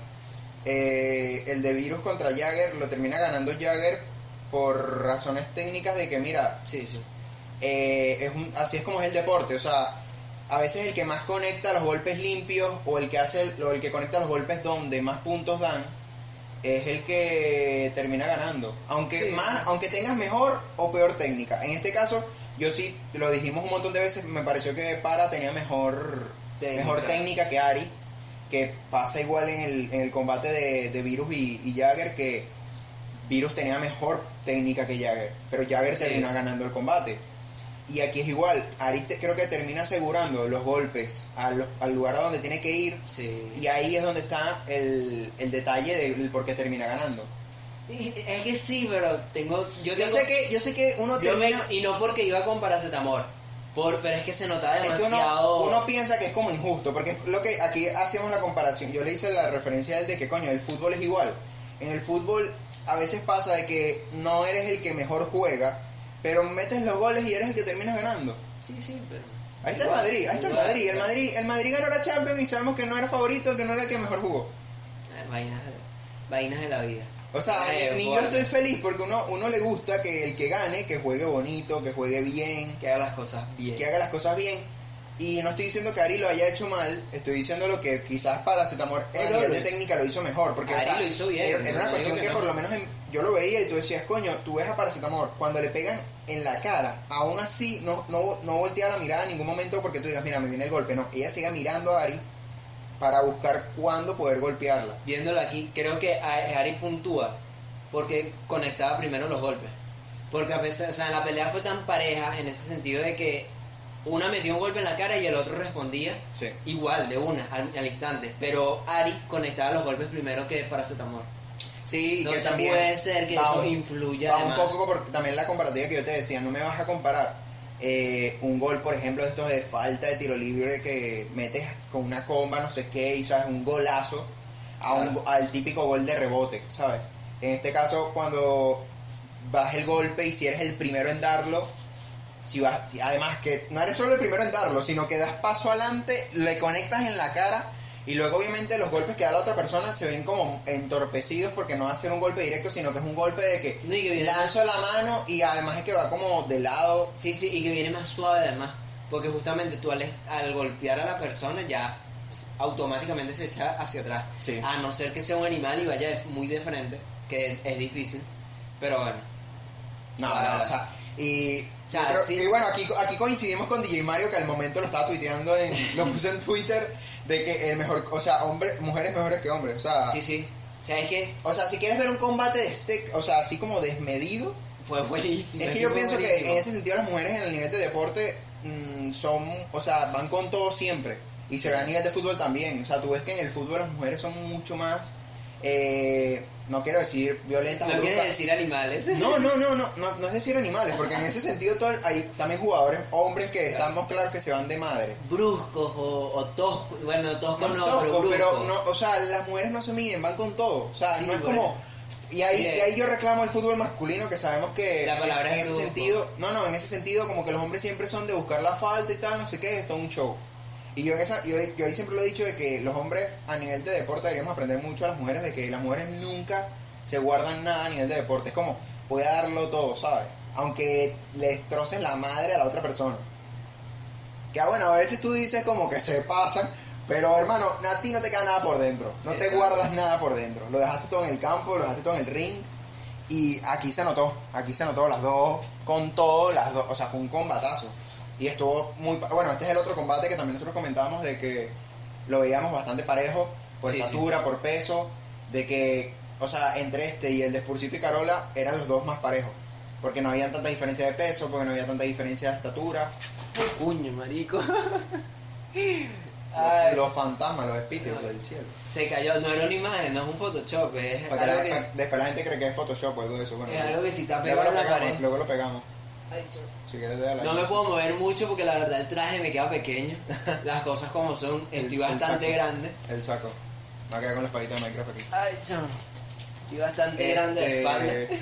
Eh, el de Virus contra Jagger lo termina ganando Jagger por razones técnicas de que mira, sí, sí. eh, es un- así es como es el deporte, o sea, a veces el que más conecta los golpes limpios o el que hace el, o el que conecta los golpes donde más puntos dan es el que termina ganando, aunque Sí. más aunque tengas mejor o peor técnica. En este caso, yo sí lo dijimos un montón de veces, me pareció que Para tenía mejor Técnica. mejor técnica que Ari, que pasa igual en el, en el combate de, de Virus y, y Jagger que Virus tenía mejor técnica que Jagger, pero Jagger Sí. terminó ganando el combate. Y aquí es igual, Ari te- creo que termina asegurando los golpes al, al lugar a donde tiene que ir Sí. y ahí es donde está el, el detalle del por qué termina ganando. Es que sí, pero tengo. Yo, sé que, yo sé que uno me- termina... y no porque iba con paracetamol. Por, pero es que se notaba Es que demasiado. uno, uno piensa que es como injusto, porque es lo que aquí hacíamos la comparación. Yo le hice la referencia del de que, coño, el fútbol es igual. En el fútbol a veces pasa de que no eres el que mejor juega, pero metes los goles y eres el que terminas ganando. Sí, sí, pero. Ahí está Igual, el Madrid, ahí está el Madrid. El Madrid, el Madrid ganó la Champions y sabemos que no era favorito, que no era el que mejor jugó. Vainas vainas de la vida. O sea, Eh, ni, yo estoy feliz porque uno, uno le gusta que el que gane, que juegue bonito, que juegue bien, Que haga las cosas bien. que haga las cosas bien. Y no estoy diciendo que Ari lo haya hecho mal, estoy diciendo lo que quizás para Zetamor en nivel de técnica lo hizo mejor. Porque o Ari sea, lo hizo bien, Era, una cuestión que que, no. por lo menos en- yo lo veía y tú decías, coño, tú ves a Paracetamor, cuando le pegan en la cara, aún así no, no, no voltea la mirada en ningún momento porque tú digas, mira, me viene el golpe. No, ella sigue mirando a Ari para buscar cuándo poder golpearla. Viéndolo aquí, creo que Ari puntúa porque conectaba primero los golpes. Porque a veces, o sea, la pelea fue tan pareja en ese sentido de que una metió un golpe en la cara y el otro respondía Sí. igual, de una, al, al instante. Pero Ari conectaba los golpes primero que paracetamol. Sí, y que Entonces también puede ser que va eso influya va un poco también la comparativa que yo te decía, no me vas a comparar eh, un gol, por ejemplo, de estos de falta de tiro libre que metes con una comba, no sé qué, y sabes, un golazo, a un- Claro. al típico gol de rebote, ¿sabes? En este caso, cuando vas el golpe y si eres el primero en darlo, si vas, si- además que no eres solo el primero en darlo, sino que das paso adelante, le conectas en la cara y luego obviamente los golpes que da la otra persona se ven como entorpecidos porque no va a ser un golpe directo, sino que es un golpe de que No, que lanzo la mano y además es que va como de lado. Sí, sí, y que viene más suave además. Porque justamente tú al, al golpear a la persona ya automáticamente se echa hacia atrás. Sí. A no ser que sea un animal y vaya muy de frente, que es difícil. Pero bueno. No, no, o sea, y, O sea, yo creo- sí. y bueno, aquí, aquí coincidimos con DJ Mario que al momento lo estaba tuiteando, en, lo puse en Twitter, de que el mejor, o sea, hombre, mujeres mejores que hombres, o sea, Sí, sí. O sea, es que o sea, si quieres ver un combate de este, o sea, así como desmedido, fue buenísimo. es que yo pienso que en ese sentido las mujeres en el nivel de deporte mm, son, o sea, van con todo siempre. Y se ve a nivel de fútbol también. O sea, tú ves que en el fútbol las mujeres son mucho más, eh, no quiero decir violentas No o quiere bruscas. decir animales. No, no, no, no, no, no es decir animales, porque en ese sentido todo, hay también jugadores, hombres que Claro. estamos claros que se van de madre. Bruscos o, o toscos. Bueno, toscos No, no, tosco, pero no, o sea, las mujeres no se miden, van con todo. O sea, Sí, no es bueno. como. Y ahí, Sí, y ahí yo reclamo el fútbol masculino, que sabemos que La palabra en es ese brusco. sentido, no, no, en ese sentido, como que los hombres siempre son de buscar la falta y tal, no sé qué, esto es un show. Y yo, en esa, yo, yo ahí siempre lo he dicho de que los hombres a nivel de deporte deberíamos aprender mucho a las mujeres, de que las mujeres nunca se guardan nada a nivel de deporte. Es como, voy a darlo todo, ¿sabes? Aunque le destrocen la madre a la otra persona. Que ah, bueno, a veces tú dices como que se pasan, pero hermano, a ti no te queda nada por dentro. No te guardas nada por dentro. Lo dejaste todo en el campo, lo dejaste todo en el ring. Y aquí se notó, aquí se notó las dos con todo, las dos, o sea, fue un combatazo. Y estuvo muy, bueno, este es el otro combate que también nosotros comentábamos de que lo veíamos bastante parejo, por Sí, sí. estatura, por peso, de que, o sea, entre este y el de Spursito y Carola eran los dos más parejos. Porque no había tanta diferencia de peso, porque no había tanta diferencia de estatura. Puño, marico. Los, fantasmas, los espíritus del cielo. Se cayó, no era una imagen, no es un Photoshop, es Para algo la- que, después la gente cree que es Photoshop o algo de eso. Bueno, es algo que si está luego, pegado lo en la pared. pegamos, luego lo pegamos. Si quieres, déjala ahí. No me puedo mover mucho porque la verdad el traje me queda pequeño. Las cosas como son, estoy bastante saco. grande. El saco. Me va a quedar con la espadita de Minecraft aquí. Ay, chamo. Estoy bastante grande de espalda.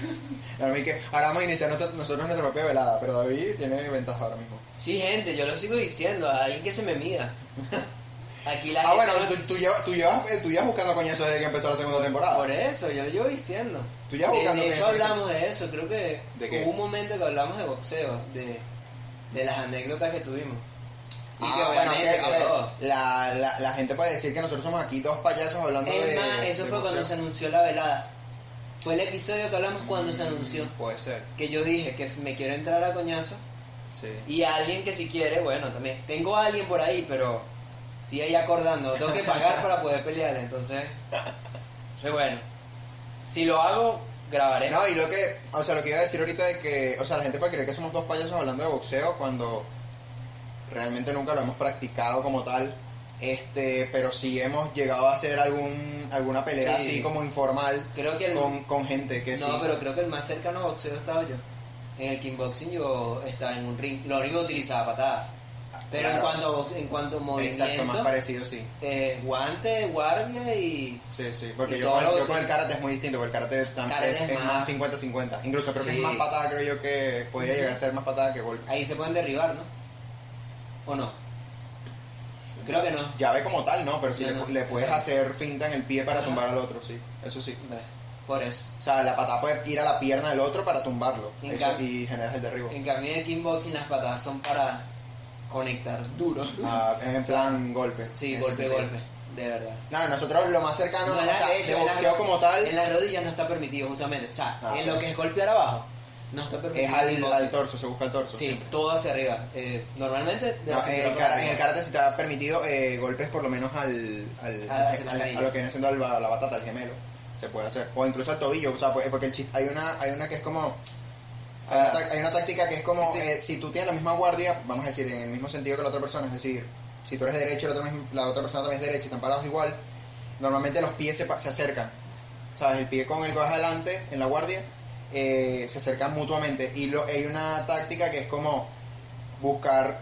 Este, que- ahora vamos a iniciar nosotros, nosotros nuestra propia velada, pero David tiene ventaja ahora mismo. Sí, gente, yo lo sigo diciendo, a alguien que se me mida. Aquí la Ah, bueno, no- tú, tú llevas, tú, llevas, eh, tú llevas buscando coñazo desde que empezó la segunda temporada. Por eso, yo lo llevo diciendo. Tú de, buscando de que- hecho hablamos de eso, creo que ¿De qué? hubo un momento que hablamos de boxeo, de, de las anécdotas que tuvimos. Y Ah, que bueno, que, a ver, la, la, la gente puede decir que nosotros somos aquí dos payasos hablando de. Es más, eso de fue cuando se anunció la velada. Fue el episodio que hablamos cuando se anunció. Puede ser, Que yo dije que me quiero entrar a coñazo. sí. Y alguien que si quiere, bueno, también. Tengo a alguien por ahí, pero estoy ahí acordando. Tengo que pagar para poder pelear, entonces. Entonces, bueno. Si lo hago, grabaré. No, y lo que, o sea, lo que iba a decir ahorita de que, o sea, la gente puede creer que somos dos payasos hablando de boxeo cuando realmente nunca lo hemos practicado como tal. Este, pero sí hemos llegado a hacer algún alguna pelea Sí. así como informal Creo que el, con, con gente que no, sí. pero creo que el más cercano a boxeo estaba yo. En el kickboxing yo estaba en un ring. Lo único utilizaba patadas. Pero en cuanto en cuanto movimiento, Exacto, más parecido, sí. eh, guante, guardia y Sí, sí, porque yo, con, yo con el karate es muy distinto, porque el karate es, más- más 50-50. Incluso creo que es más patada, creo yo que podría llegar a ser más patada que golpe. ahí se pueden derribar, ¿no? ¿O no? Creo que no. Llave como tal, no, pero sí No, le, no, le puedes hacer finta en el pie para tumbar al otro, sí, eso sí. Por eso. O sea, la patada puede ir a la pierna del otro para tumbarlo eso, y generas el derribo. En cambio en el kickboxing las patadas son para conectar duro. Ah, es en plan golpe. Sí, golpe, sentido. golpe. De verdad. No, nosotros lo más cercano, No, o sea, de hecho, boxeo como tal, En las rodillas no está permitido justamente. O sea, Ah, en lo que es golpear abajo, no está permitido. es al, al torso, se busca el torso. Sí, siempre. todo hacia arriba. Eh, normalmente de No, en, el kara- en el karate te ha permitido eh, golpes por lo menos al, al, A al- lo que viene siendo la, batata, al gemelo. Se puede hacer. O incluso al tobillo, o sea, pues, porque el chiste, hay una, hay una que es como... Hay, Ah. hay una táctica que es como, Sí, sí. eh, si tú tienes la misma guardia, vamos a decir, en el mismo sentido que la otra persona, es decir, si tú eres derecho y la la otra persona también es derecha y están parados igual, normalmente los pies se, se acercan. ¿Sabes? El pie con el que vas adelante en la guardia eh, se acercan mutuamente. Y lo, hay una táctica que es como buscar,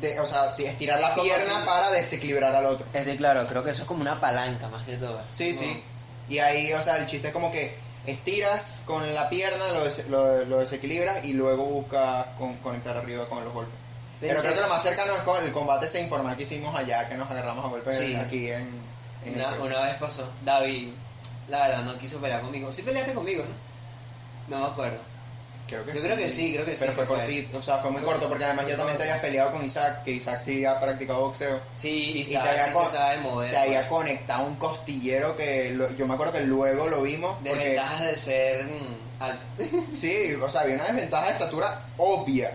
de, o sea, estirar la pierna para desequilibrar al otro. Este, claro, creo que eso es como una palanca más que todo. Sí, Como- sí. Y ahí, o sea, el chiste es como que estiras con la pierna, lo, des- lo, lo desequilibras y luego buscas con- conectar arriba con los golpes. Pero creo que lo más cercano es con el combate ese informal que hicimos allá, que nos agarramos a golpes Sí. aquí en... en Una, una vez pasó. David, la verdad, no quiso pelear conmigo. Sí peleaste conmigo, ¿no? No me acuerdo. Creo que Yo creo que sí, creo que Pero sí, fue que fue. cortito, o sea, fue muy corto porque además ya también te habías peleado con Isaac, que Isaac sí ha practicado boxeo. Sí, y, Y te había sí se sabe mover. Te había pues. conectado un costillero que lo- yo me acuerdo que luego lo vimos. Porque, Desventajas de ser mm, alto. sí, o sea, había una desventaja de estatura obvia.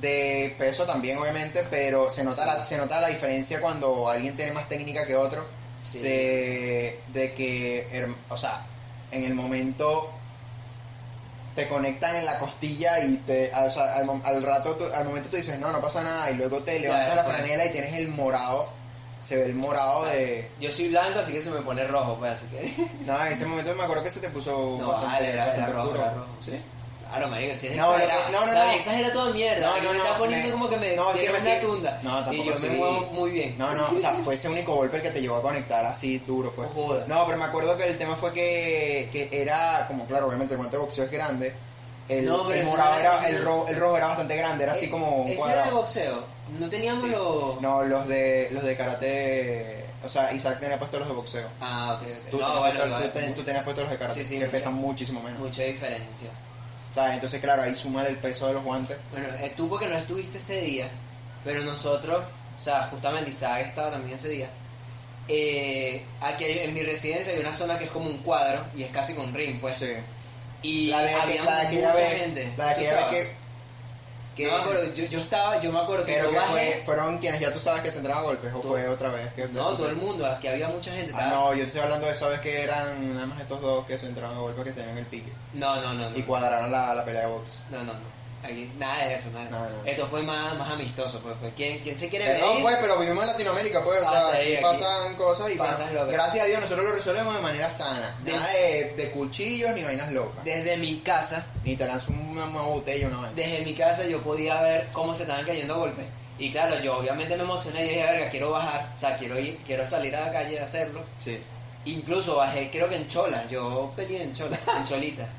De peso también, obviamente, pero se nota, la, se nota la diferencia cuando alguien tiene más técnica que otro. Sí. de, de que, o sea, en el momento te conectan en la costilla y te, o sea, al, al rato, tú- al momento tú dices, no, no pasa nada, y luego te levantas la franela y tienes el morado, se ve el morado de... Yo soy blanco, así que se me pone rojo, pues, así que... No, en ese momento me acuerdo que se te puso No, vale, era- era rojo, oscuro. era rojo. ¿Sí? Claro, marico, si es No, exagerado. no, no, no, David no. exagera toda mierda. No, Aquí no, me no, está poniendo me- como que me no, me una tunda. No, tampoco y yo me muevo muy bien. No, no, o sea, fue ese único golpe el que te llevó a conectar así duro, pues. No. No, pero me acuerdo que el tema fue que, que era, como claro, obviamente el guante de boxeo es grande. El, No, pero el morado no era- era, el, ro- el rojo era bastante grande, era así como un Eh, Ese era de cuadrado. boxeo. No teníamos Sí. los... No, los de los de karate, o sea, Isaac tenía puesto los de boxeo. Ah, ok, ok. Tú, no, tenías bueno, puesto- tú ten- tú tenías puesto los de karate, Sí, sí, que mucha- pesan muchísimo menos. mucha diferencia. ¿Sabes? Entonces, claro, ahí suma el peso de los guantes. Bueno, tú porque no estuviste ese día, pero nosotros, o sea, justamente Isaac estaba también ese día. Eh, aquí hay- en mi residencia hay una zona que es como un cuadro y es casi con un ring, pues. Sí. Y La había mucha vez, gente. La de ¿Tú aquella vez estabas? que... que No me acuerdo, yo, yo estaba, yo me acuerdo que pero yo que bajé. fue, fueron quienes ya tú sabes que se entraban a golpes, o fue otra vez. Que No, todo el mundo, aquí había mucha gente. Ah, no, yo te estoy hablando de esa vez que eran nada más estos dos que se entraron a golpe que tenían el pique no, no, no, no. y cuadraron la, la pelea de box. No, no, no. Aquí, nada de eso, nada. No, no. Esto fue más, más amistoso, pues fue. ¿Quién, quién se quiere Perdón, medir? pues, pero vivimos en Latinoamérica, pues, o Ah, sea, ahí, aquí. pasan cosas y Pasan bueno, locas. gracias a Dios nosotros lo resolvemos de manera sana. Nada de, de cuchillos ni vainas locas. Desde mi casa, Ni te lanzo una, una botella una vaina. desde mi casa yo podía ver cómo se estaban cayendo golpes. Y claro, yo obviamente me emocioné y dije, verga, quiero bajar, o sea, quiero ir, quiero salir a la calle a hacerlo. Sí. Incluso bajé, creo que en Chola, yo peleé en Chola, en Cholita.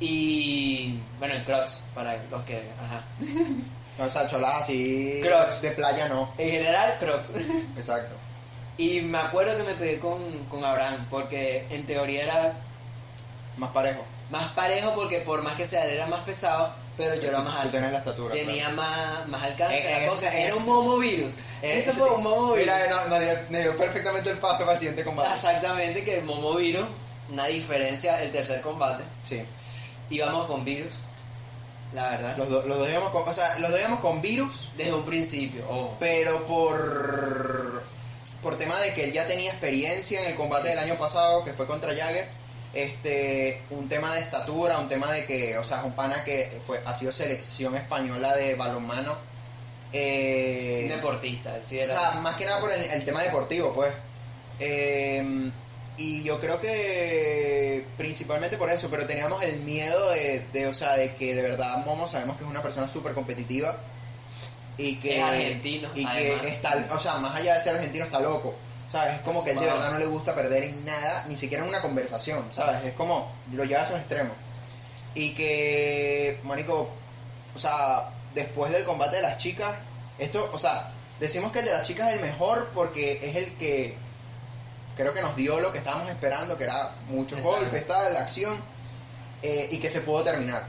Y bueno, en Crocs, para los que, ajá. O sea, cholas así Crocs. de playa no. En general, Crocs. Exacto. Y me acuerdo que me pegué con, con Abraham, porque en teoría era Más parejo. más parejo, porque por más que sea, él era más pesado, pero yo era más Tú alto. tenés la estatura. Tenía más, más alcance, En- la en cosa, ese- era un ese- momo virus. Eh, Eso sí. fue un momo virus. Mira, no, no, dio, me dio perfectamente el paso para el siguiente combate. Exactamente, que el momo virus, una diferencia, el tercer combate. Sí. Íbamos con virus, la verdad. Los, do- los dos íbamos con, o sea, los dos íbamos con virus, Desde un principio, ojo. pero por por tema de que él ya tenía experiencia en el combate Sí. del año pasado, que fue contra Jagger, este, un tema de estatura, un tema de que, o sea, es un pana que fue, ha sido selección española de balonmano. Eh, Un deportista, él sí o era. sea, más que nada por el, el tema deportivo, pues. Eh, y yo creo que principalmente por eso, pero teníamos el miedo de, de, o sea, de que de verdad Momo sabemos que es una persona súper competitiva y que Es argentino, y además. que está, o sea, más allá de ser argentino está loco. ¿Sabes? Es como que él de verdad no le gusta perder en nada, ni siquiera en una conversación, ¿sabes? Es como lo lleva a esos extremos. Y que, Mónico, o sea, después del combate de las chicas, esto, o sea, decimos que el de las chicas es el mejor porque es el que creo que nos dio lo que estábamos esperando, que era muchos Exacto. golpes, tal, la acción, eh, y que se pudo terminar,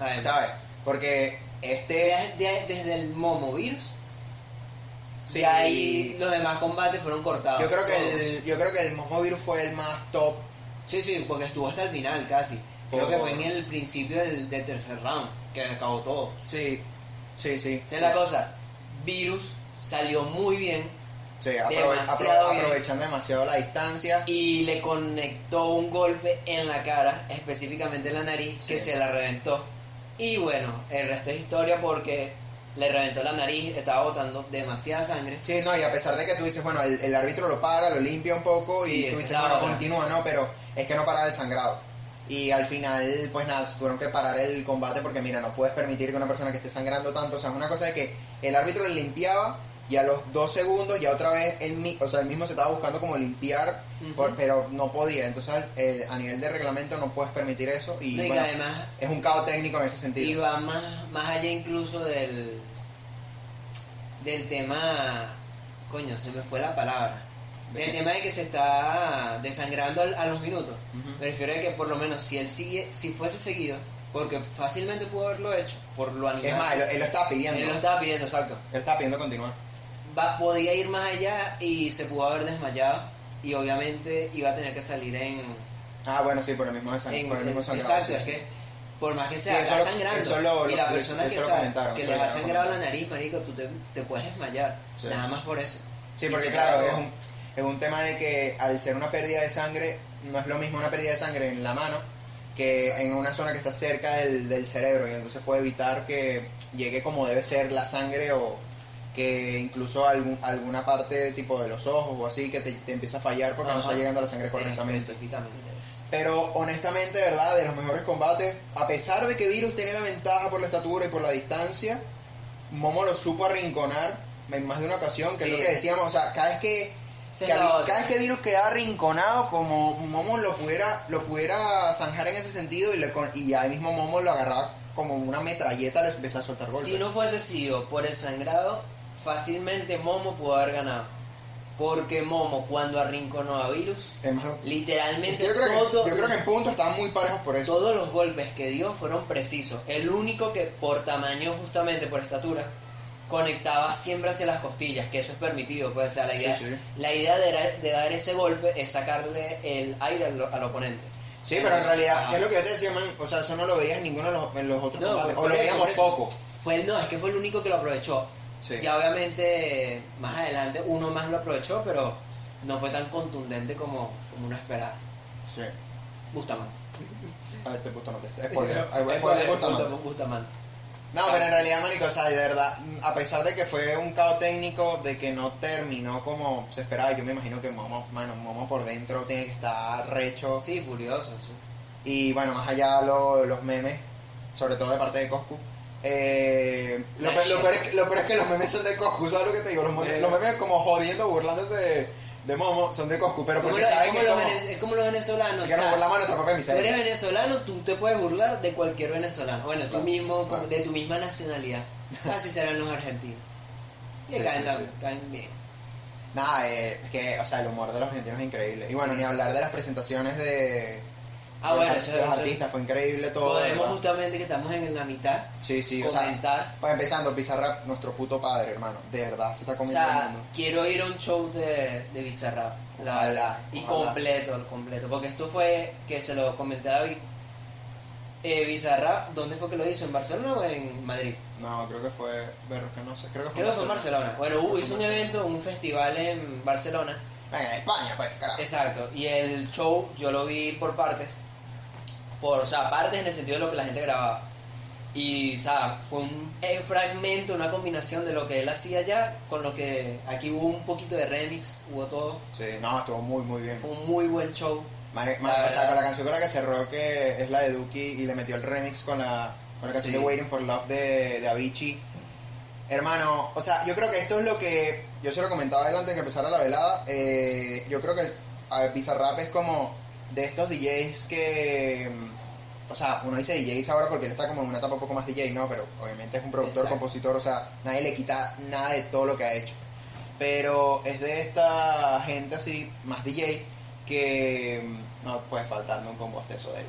Además. ¿sabes? Porque este... Desde, de- desde el Momo Virus, Sí. de ahí los demás combates fueron cortados. Yo creo que todos. el, yo creo que el Momo fue el más top. Sí, sí, porque estuvo hasta el final casi. Creo que fue en el principio del, del tercer round que acabó todo. Sí, sí, sí. Esa es la cosa. Virus salió muy bien Sí, aprove- Demasiado apro- bien. aprovechando demasiado la distancia. y le conectó un golpe en la cara, específicamente en la nariz, Sí. que se la reventó. Y bueno, el resto es historia porque le reventó la nariz, estaba botando demasiada sangre. Sí, no, y a pesar de que tú dices, bueno, el, el árbitro lo para, lo limpia un poco Sí, y tú es dices, bueno, continúa, no, pero es que no paraba el sangrado. Y al final, pues nada, tuvieron que parar el combate porque, mira, no puedes permitir que una persona que esté sangrando tanto, o sea, es una cosa de que el árbitro le limpiaba y a los dos segundos ya otra vez él, mi- o sea, él mismo se estaba buscando como limpiar, por- pero no podía. Entonces, eh, a nivel de reglamento no puedes permitir eso y, No, y que bueno, además es un caos técnico en ese sentido. iba más, más allá incluso del, del tema, coño, se me fue la palabra. ¿De Del qué? tema de que se está desangrando a los minutos. Ujú. Me refiero a que por lo menos si él sigue, si fuese seguido, porque fácilmente pudo haberlo hecho por lo animal. Es más, él, él lo estaba pidiendo. él lo estaba pidiendo, exacto. Él estaba pidiendo continuar. Va, podía ir más allá y se pudo haber desmayado y obviamente iba a tener que salir en... Ah, bueno, sí, por el mismo, desang- en- por el mismo sangrado. exacto, sí, es que por más que sea eso sangrando eso lo- y la eso- persona eso que lo sabe que eso le lo ha sangrado la nariz, marico, tú te, te puedes desmayar. Nada más por eso. Sí, porque claro, es un, es un tema de que al ser una pérdida de sangre, no es lo mismo una pérdida de sangre en la mano que en una zona que está cerca del, del cerebro y entonces puede evitar que llegue como debe ser la sangre o que incluso algún, alguna parte tipo de los ojos o así que te, te empieza a fallar porque no está llegando la sangre correctamente. Pero honestamente, ¿verdad? De los mejores combates, a pesar de que Virus tenía la ventaja por la estatura y por la distancia, Momo lo supo arrinconar en más de una ocasión, que Sí. es lo que decíamos, o sea, cada vez que, cada vez que Virus quedaba arrinconado, como Momo lo pudiera, lo pudiera zanjar en ese sentido y, le, y ahí mismo Momo lo agarraba como una metralleta, le empezaba a soltar golpes. Si no fuese sido por el sangrado, fácilmente Momo pudo haber ganado. Porque Momo, cuando arrinconó a Virus, literalmente yo, creo todo- que, yo creo que en punto estaban muy parejos por eso. todos los golpes que dio fueron precisos. El único que por tamaño, justamente por estatura, conectaba siempre hacia las costillas, que eso es permitido. Pues, o sea, la idea, Sí, sí. La idea de, de dar ese golpe es sacarle el aire al, al oponente. Sí, pero en realidad, Ajá. es lo que yo te decía, man, o sea, eso no lo veías en ninguno de los, en los otros No, combates, o lo veíamos poco. Fue el, no, es que fue el único que lo aprovechó. Sí. Ya obviamente más adelante uno más lo aprovechó, pero no fue tan contundente como, como uno esperaba. Sí. Bustamante. A este puto no te está. Spoiler. Bustamante. Bustamante. Bustamante. No, pero en realidad, manico, o sea, de verdad, a pesar de que fue un caos técnico, de que no terminó como se esperaba, yo me imagino que Momo, mano, Momo por dentro tiene que estar recho. Sí, furioso. sí. Y bueno, más allá lo- los memes, sobre todo de parte de Coscu. Eh, lo, pe- lo peor es que, lo peor es que los memes son de Coscu, ¿sabes lo que te digo? Los, memes- los memes como jodiendo, burlándose de, de Momo, son de Coscu, pero porque saben como que los como, es como los venezolanos. que nos burlamos nuestra propia tú eres miseria. venezolano, tú te puedes burlar de cualquier venezolano. Bueno, tú Claro, mismo, claro. de tu misma nacionalidad. Así serán los argentinos. Y Sí, caen, sí, la- sí. caen bien. Nada, eh, es que, o sea, el humor de los argentinos es increíble. Y bueno, ni hablar de las presentaciones de, Ah, bueno, eso, los eso- artistas, fue increíble todo. podemos ¿verdad? justamente que estamos en la mitad Sí, sí, o sea, comentar. pues empezando, Pizarra, nuestro puto padre, hermano. De verdad, se está O comiendo el sea, quiero ir a un show de, de Bizarrap. la verdad. Y ojalá. completo, completo. Porque esto fue, que se lo comenté a David, eh, Bizarrap, ¿dónde fue que lo hizo? ¿En Barcelona o en Madrid? No, creo que fue, ver, que no sé, creo que fue Creo en Barcelona. Bueno, hubo, hizo un evento, un festival en Barcelona en España, pues, carajo. Exacto, y el show yo lo vi por partes, por, o sea, partes en el sentido de lo que la gente grababa. Y, o sea, fue un eh, fragmento, una combinación de lo que él hacía allá con lo que aquí hubo un poquito de remix, hubo todo. Sí, no, estuvo muy, muy bien. Fue un muy buen show. La o sea, con la canción con la que cerró, que es la de Duki, y le metió el remix con la, con la canción Sí. de Waiting for Love de, de Avicii. Hermano, o sea, yo creo que esto es lo que. Yo se lo comentaba él antes de que empezara la velada. eh, yo creo que a ver, Bizarrap es como de estos DJs que. mm, O sea, uno dice DJs ahora porque él está como en una etapa un poco más DJ, ¿no? Pero obviamente es un productor, Exacto. compositor, o sea, nadie le quita nada de todo lo que ha hecho. Pero es de esta gente así, más DJ, que mm, no puede faltarme un compostezo de él.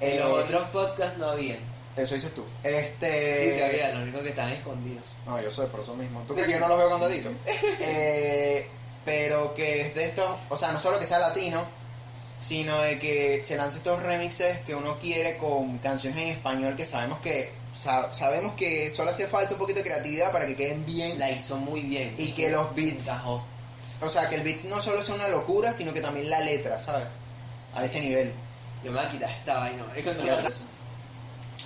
En Eh, los otros podcasts no había. Eso dices tú. Este... Sí, se había, lo único que estaban escondidos. No, yo soy por eso mismo. ¿Tú crees que yo no los veo con dedito? Eh, pero que es de estos, o sea, no solo que sea latino, sino de que se lance estos remixes que uno quiere con canciones en español que sabemos que sa- sabemos que solo hace falta un poquito de creatividad para que queden bien. La hizo muy bien. Y que los beats- Encajó. O sea, que el beat no solo sea una locura, sino que también la letra, ¿sabes? A Sí, ese sí. nivel. Yo me voy a quitar esta vaina. Es.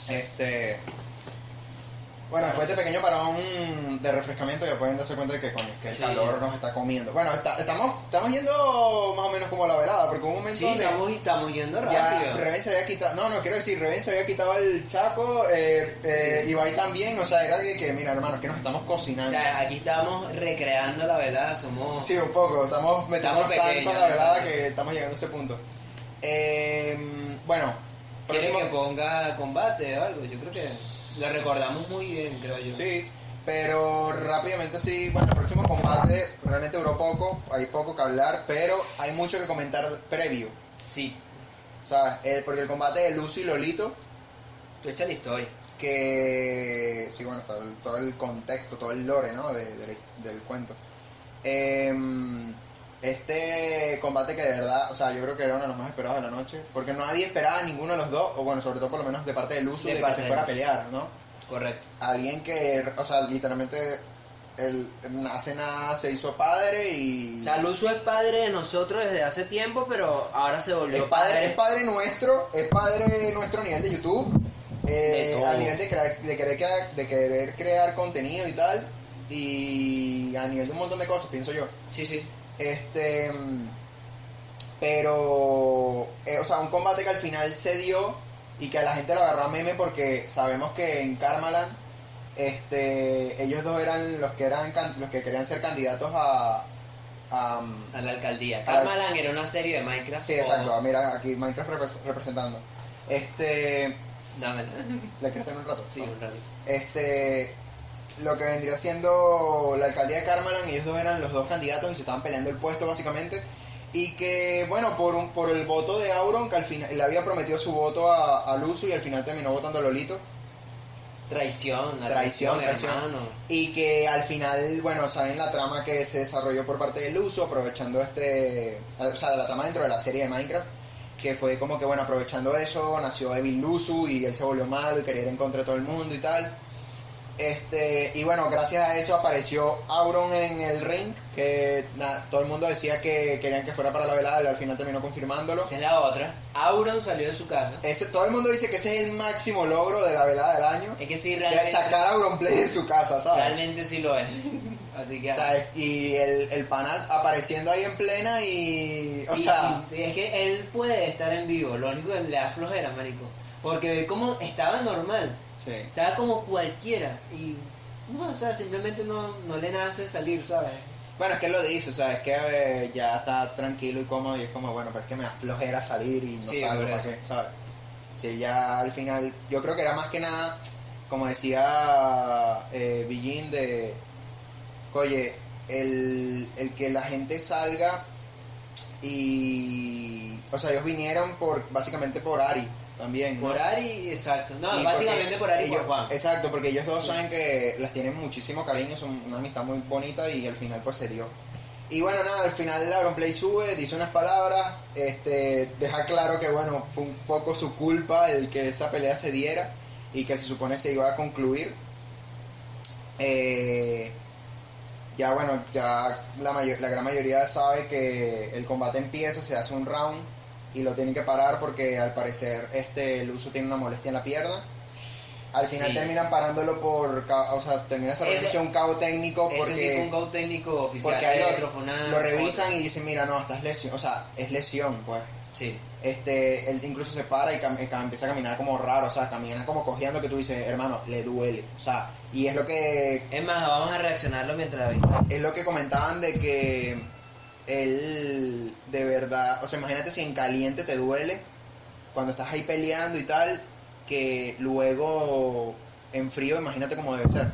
Este. Bueno, después de pequeño parón de refrescamiento ya pueden darse cuenta de que, coño, que el Sí. calor nos está comiendo. Bueno, está- estamos, estamos yendo más o menos como la velada, porque hubo un momento Sí, donde estamos, estamos yendo rápido. Reven se había quitado, no, no, quiero decir, Reven se había quitado el chaco, eh, eh, Sí. Ibai también, o sea, era que, que, mira, hermano, que nos estamos O cocinando. sea, aquí estamos recreando la velada, somos... Sí, un poco, estamos metiéndonos tanto pequeños, en la velada que estamos llegando a ese punto. Eh, bueno, ¿Quieren próximo- que ponga combate o algo? Yo creo que lo recordamos muy bien, creo yo. Sí, pero rápidamente sí, bueno, el próximo combate realmente duró poco, hay poco que hablar, pero hay mucho que comentar previo. Sí, O sea, el- porque el combate de Lucy y Lolito, tú echas la historia. que sí, bueno, está el- todo el contexto, todo el lore, ¿no? De- del cuento. Em, este combate que de verdad, o sea, yo creo que era uno de los más esperados de la noche, porque nadie esperaba ninguno de los dos, o bueno, sobre todo por lo menos de parte de Lucy, De de, que se fuera a pelear, ¿no? Correcto. alguien que, o sea, literalmente él nace nada, se hizo padre y O sea, Luzo es padre de nosotros desde hace tiempo, pero ahora se volvió es padre, es padre nuestro, es padre nuestro a nivel de YouTube, eh, De a nivel de, crear- de, querer crear, de querer crear contenido y tal, y a nivel de un montón de cosas, pienso yo. Sí, sí. Este, pero, eh, o sea, un combate que al final se dio y que a la gente lo agarró a meme porque sabemos que en Karmaland, este, ellos dos eran los que eran los que querían ser candidatos a, a, A la alcaldía. Karmaland era una serie de Minecraft. sí, o- exacto, mira aquí Minecraft repres- representando. Este, Dámela. ¿le quieres tener un rato? Sí, un rato. este lo que vendría siendo la alcaldía de Karmaland, ellos dos eran los dos candidatos y se estaban peleando el puesto básicamente. Y que, bueno, por un, por el voto de Auron, que al final le había prometido su voto a, a Luzu y al final terminó votando a Lolito. Traición, la Traición, traición, hermano. Y que al final, bueno, saben la trama que se desarrolló por parte de Luzu, aprovechando este. O sea, la trama dentro de la serie de Minecraft. Que fue como que, bueno, aprovechando eso, nació Evil Luzu y él se volvió malo y quería ir en contra de todo el mundo y tal. Este, y bueno, gracias a eso apareció Auron en el ring, que na- todo el mundo decía que querían que fuera para la velada, y al final terminó confirmándolo. Esa es la otra. Auron salió de su casa. Ese, todo el mundo dice que ese es el máximo logro de la velada del año, Es que sí, de realmente, sacar a Auronplay de su casa, ¿sabes? realmente sí lo es. Así que... O sea, y el, el pana apareciendo ahí en plena y... O y sea, sí, es que él puede estar en vivo, lo único que le da flojera, marico. Porque ve como estaba normal, sí. estaba como cualquiera. Y no, o sea, simplemente no, no le nace salir, ¿sabes? Bueno, es que él lo dice, o sea, es que eh, ya está tranquilo y cómodo y es como, bueno, pero es que me da flojera salir y no Sí, salgo para qué, ¿sabes? Sí, ya al final, yo creo que era más que nada, como decía eh, Billín, de, oye, el, el que la gente salga y, o sea, ellos vinieron por, básicamente por Ari también, ¿no? Por Ari, exacto. No, Y básicamente por Ari y por Juan. Exacto, porque ellos dos Sí. saben que las tienen muchísimo cariño, son una amistad muy bonita y al final pues se dio. Y bueno, nada, al final Play sube, dice unas palabras, este, deja claro que bueno, fue un poco su culpa el que esa pelea se diera y que se supone se iba a concluir. Eh, ya bueno, ya la, mayo- la gran mayoría sabe que el combate empieza, se hace un round y lo tienen que parar porque al parecer este el uso tiene una molestia en la pierna. Al final Sí. terminan parándolo por, o sea, termina desarrollándose Ese- un cabo técnico Ese sí fue porque un go técnico oficial. porque el otro fue una... lo revisan y dicen, mira, no, esta es lesión, o sea, es lesión, pues. Sí. Este, él incluso se para y empieza a caminar como raro, o sea, camina como cojeando que tú dices, hermano, le duele, o sea, y es lo que Es más, vamos a reaccionarlo mientras la es lo que comentaban de que él de verdad, o sea, imagínate si en caliente te duele cuando estás ahí peleando y tal, que luego en frío, imagínate cómo debe ser.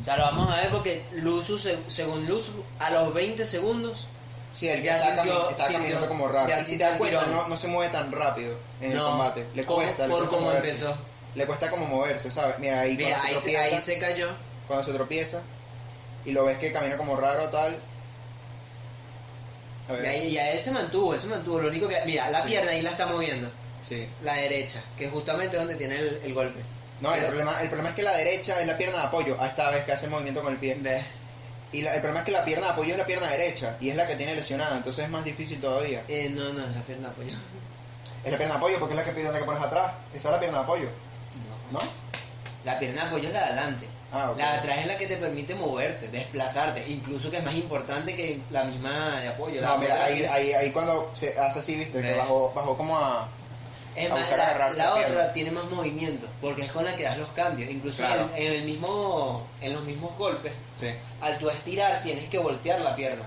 O sea, lo vamos a ver porque Luzu, se- según Luzu, a los 20 segundos Sí, él Ya está, sintió- cami- está sintió- caminando como raro. ya Y si te das el cuenta, no, no se mueve tan rápido en el combate. Le como- cuesta, le por cuesta cómo moverse. empezó. Le cuesta como moverse, ¿sabes? Mira, ahí Mira, cuando ahí se, tropieza, ahí se cayó. cuando se tropieza y lo ves que camina como raro tal. Ver. Y ahí ya él se mantuvo, él se mantuvo. Lo único que. Mira, la Sí. pierna ahí la está moviendo. Sí. La derecha, que es justamente donde tiene el, el golpe. No, el problema, el problema es que la derecha es la pierna de apoyo, a esta vez que hace movimiento con el pie. Y la- el problema es que la pierna de apoyo es la pierna derecha y es la que tiene lesionada, entonces es más difícil todavía. Eh, no, no, es la pierna de apoyo. Es la pierna de apoyo porque es la que pierna que pones atrás. Esa es la pierna de apoyo, No. ¿no? La pierna de apoyo es la de adelante. Ah. La de atrás es la que te permite moverte, desplazarte, incluso que es más importante que la misma de apoyo. No, de mira, ahí, ahí, ahí cuando se hace así, viste, que Ve. bajó, bajó como a... Es a más, buscar la, agarrarse la la otra tiene más movimiento, porque es con la que das los cambios. Incluso Claro. en, en el mismo, en los mismos golpes, Sí. al tú estirar tienes que voltear la pierna.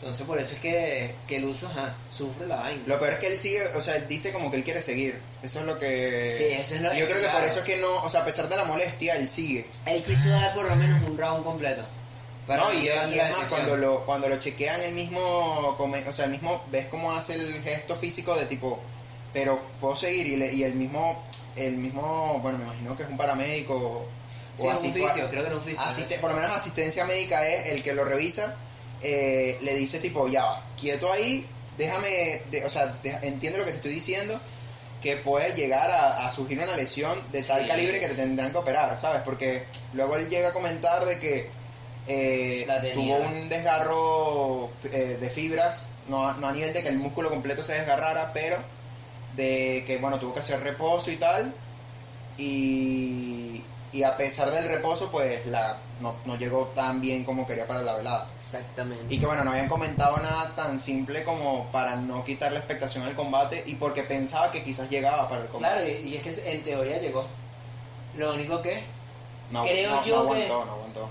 Entonces por eso es que, que el uso ajá, sufre la vaina. Lo peor es que él sigue, o sea, él dice como que él quiere seguir. Eso es lo que... Sí, eso es lo- Yo creo que claro. por eso es que no, o sea, a pesar de la molestia, él sigue. Él quiso dar por lo menos un round completo. Para no, y, además cuando lo, cuando lo chequean el mismo, o sea, el mismo, ves cómo hace el gesto físico de tipo, pero puedo seguir y, le- y el mismo, el mismo, bueno, me imagino que es un paramédico Sí, es un así- fisio, creo que. ¿no? asiste- por lo menos asistencia médica es el que lo revisa, eh, le dice tipo, ya va, quieto ahí, déjame, de- o sea, de- entiende lo que te estoy diciendo, que puede llegar a, a surgir una lesión de tal Sí. calibre que te tendrán que operar, ¿sabes? Porque luego él llega a comentar de que eh, tuvo un desgarro eh, de fibras, no, a- no a nivel de que el músculo completo se desgarrara, pero de que, bueno, tuvo que hacer reposo y tal, y, y a pesar del reposo, pues la, no, no llegó tan bien como quería para la velada. Exactamente. Y que bueno, no habían comentado nada tan simple como para no quitar la expectación al combate y porque pensaba que quizás llegaba para el combate. Claro, y, y es que en teoría llegó. Lo único que no, creo no, yo no que- aguantó, no aguantó.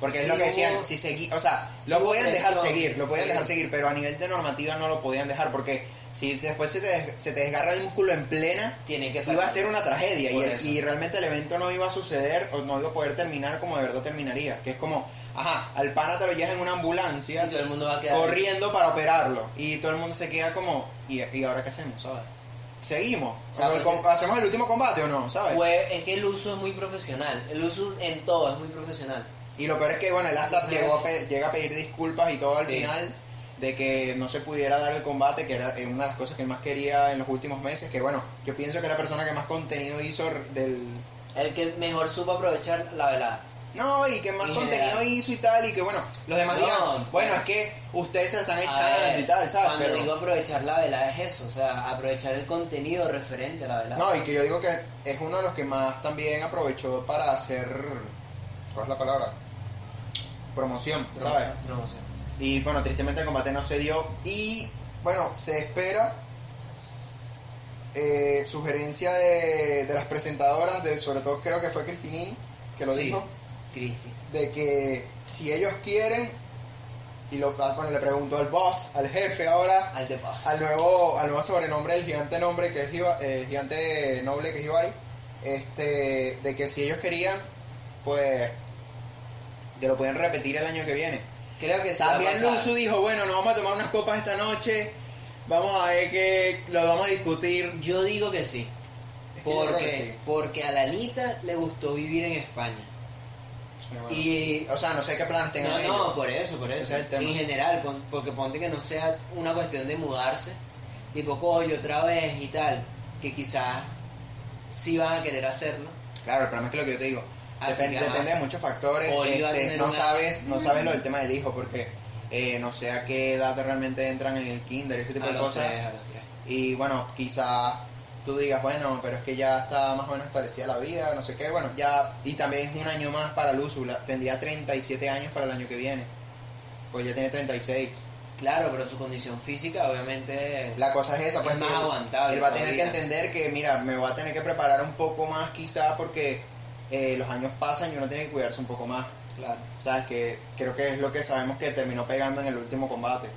Porque es lo que decían, si segui, o sea, sí lo podían dejar seguir, lo podían sí. dejar seguir, pero a nivel de normativa no lo podían dejar porque si después se te, des- se te desgarra el músculo en plena, tiene que iba a ser una tragedia y, el- y realmente el evento no iba a suceder o no iba a poder terminar como de verdad terminaría. Que es como, ajá, al pana te lo llevas en una ambulancia Y todo el mundo va a quedar. corriendo para operarlo y todo el mundo se queda como, ¿y, y ahora qué hacemos? ¿Sabes? Seguimos. O sea, ¿O el pues, ¿Hacemos el último combate o no? ¿Sabes? Fue- es que el uso es muy profesional. El uso en todo es muy profesional. Y lo peor es que, bueno, él hasta llegó a pe- llega a pedir disculpas y todo al Sí. final de que no se pudiera dar el combate, que era eh, una de las cosas que él más quería en los últimos meses, que bueno, yo pienso que la persona que más contenido hizo del... El que mejor supo aprovechar la velada. No, y que más En contenido general. hizo y tal, y que bueno, los demás No, dirán, bueno, es que ustedes se lo están echando ver, y tal, ¿sabes? Cuando Pero- digo aprovechar la velada es eso, o sea, aprovechar el contenido referente a la velada. No, y que yo digo que es uno de los que más también aprovechó para hacer... ¿Cuál es la palabra? Promoción, Pro- ¿sabes? promoción. Y bueno, tristemente el combate no se dio. Y bueno, se espera eh, sugerencia de, de las presentadoras, de sobre todo creo que fue Cristinini, que lo Sí. dijo, Cristi. de que si ellos quieren, y lo, ah, bueno, le preguntó al boss, al jefe ahora, Al de paz. al nuevo, al nuevo sobrenombre del gigante nombre que es Iba- eh, gigante noble que es Ibai, este, de que si ellos querían, pues que lo pueden repetir el año que viene. Creo que También. Luzu dijo, bueno, nos vamos a tomar unas copas esta noche, vamos a ver que lo vamos a discutir. Yo digo que sí. Es que Porque, que sí. porque a Lalita le gustó vivir en España. Y o sea, no sé qué planes tengan no, ellos. no, por eso, por eso. es. En general, porque ponte que no sea una cuestión de mudarse, tipo coño otra vez y tal, que quizás sí van a querer hacerlo. Claro, el problema es que lo que yo te digo, Así Depende, que, depende de muchos factores. Este, no una- sabes, no sabes lo del tema del hijo, porque eh, no sé a qué edad realmente entran en el kinder, ese tipo A de los cosas. tres, a los tres. Y bueno, quizás tú digas, bueno, pero es que ya está más o menos establecida la vida, no sé qué, bueno, ya, y también es un año más para Luzu, la- tendría 37 años para el año que viene, pues ya tiene 36. Claro, pero su condición física obviamente La cosa es esa, Es pues más que él- aguantable Él va a tener que entender que, mira, me voy a tener que preparar un poco más quizá porque eh, los años pasan y uno tiene que cuidarse un poco más. Claro. ¿Sabes? Que creo que es lo que sabemos que terminó pegando en el último combate.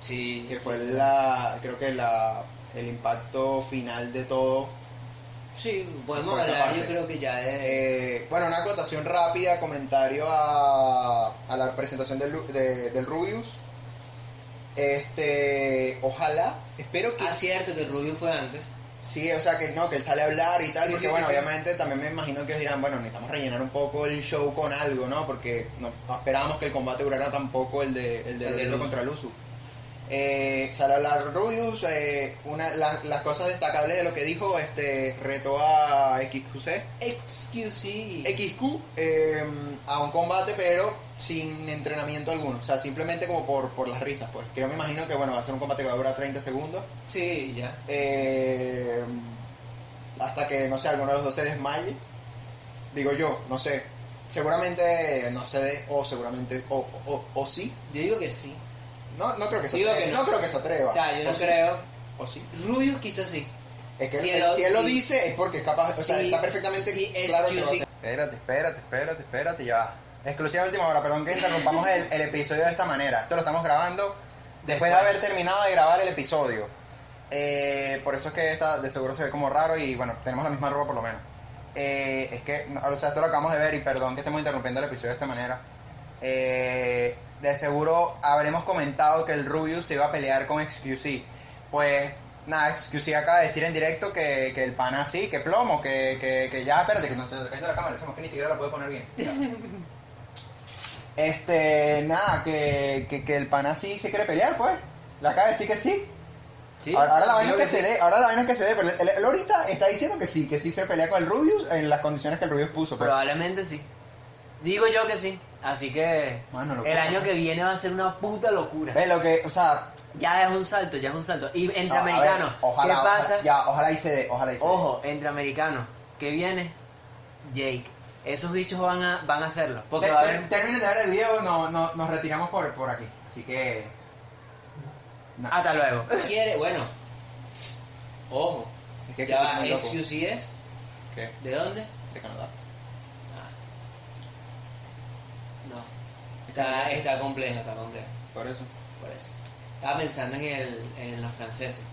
Sí. Que fue la, creo que la, el impacto final de todo. Sí, podemos hablar yo creo que ya de... Eh, bueno, una acotación rápida, comentario a, a la presentación del, de- del Rubius. Este, ojalá, espero que Ah, cierto que Rubio fue antes. Sí, o sea que no, que él sale a hablar y tal, Sí, porque sí, bueno, sí, obviamente también me imagino que ellos dirán, bueno, necesitamos rellenar un poco el show con algo, ¿no? Porque no, no esperábamos que el combate durara tampoco el de, el de El Luzu. contra Luzu. Eh, sale a hablar Rubius, eh, una, la- las cosas destacables de lo que dijo, este, retó a XQC, Excuse XQ eh, a un combate, pero sin entrenamiento alguno, o sea, simplemente como por, por las risas, pues, que yo me imagino que, bueno, va a ser un combate que va a durar 30 segundos. Sí, ya. Eh, hasta que, no sé, alguno de los dos se desmaye. Digo yo, no sé. Seguramente no se dé, o seguramente, o, o, o sí. Yo digo que sí. No, no creo que se Digo atreva. que no. no. creo que se atreva. O sea, yo no O sí. creo. O sí. Rubio quizás sí. Es que Si él- él- si él lo dice es porque es capaz, o sea, está perfectamente claro que lo hacer. Espérate, espérate, espérate, espérate, ya va. Exclusiva última hora, perdón que interrumpamos el, el episodio de esta manera. Esto lo estamos grabando después de haber terminado de grabar el episodio. Eh, por eso es que esta de seguro se ve como raro y bueno, tenemos la misma ropa por lo menos. Eh, es que, o sea, esto lo acabamos de ver y perdón que estemos interrumpiendo el episodio de esta manera. Eh, de seguro habremos comentado que el Rubius se iba a pelear con XQC. Pues nada, XQC acaba de decir en directo que, que el pana sí, que plomo, que, que, que ya, espérate, que no se la cámara, que ni siquiera la puede poner bien. Este, nada, que, que, que el pana sí se quiere pelear, pues. Le acaba de decir que sí. Sí. Ahora, ahora la vaina es que se sí. dé, ahora la vaina es que se dé, pero él, él ahorita está diciendo que sí, que sí se pelea con el Rubius en las condiciones que el Rubius puso. pues. Probablemente sí. Digo yo que sí. Así que el año que viene va a ser una puta locura. Ve lo que, o sea, Ya es un salto, ya es un salto. Y entre a- a ver, americanos, ojalá, ¿qué pasa? ojalá- ya, ojalá y se dé, ojalá y se dé. Ojo, entre americanos, ¿qué viene? Jake. Esos bichos van a, van a hacerlo. Porque Te- va a haber... Terminen de ver el video, no, no, nos retiramos por, por aquí. Así que. no. Hasta luego. ¿Quiere? Bueno. Ojo. es que, Ya que va, soy muy loco. XQC es. ¿Qué? ¿De dónde? De Canadá. Ah. No. Está, está complejo, está complejo. Por eso. Por eso. Estaba pensando en, el, en los franceses.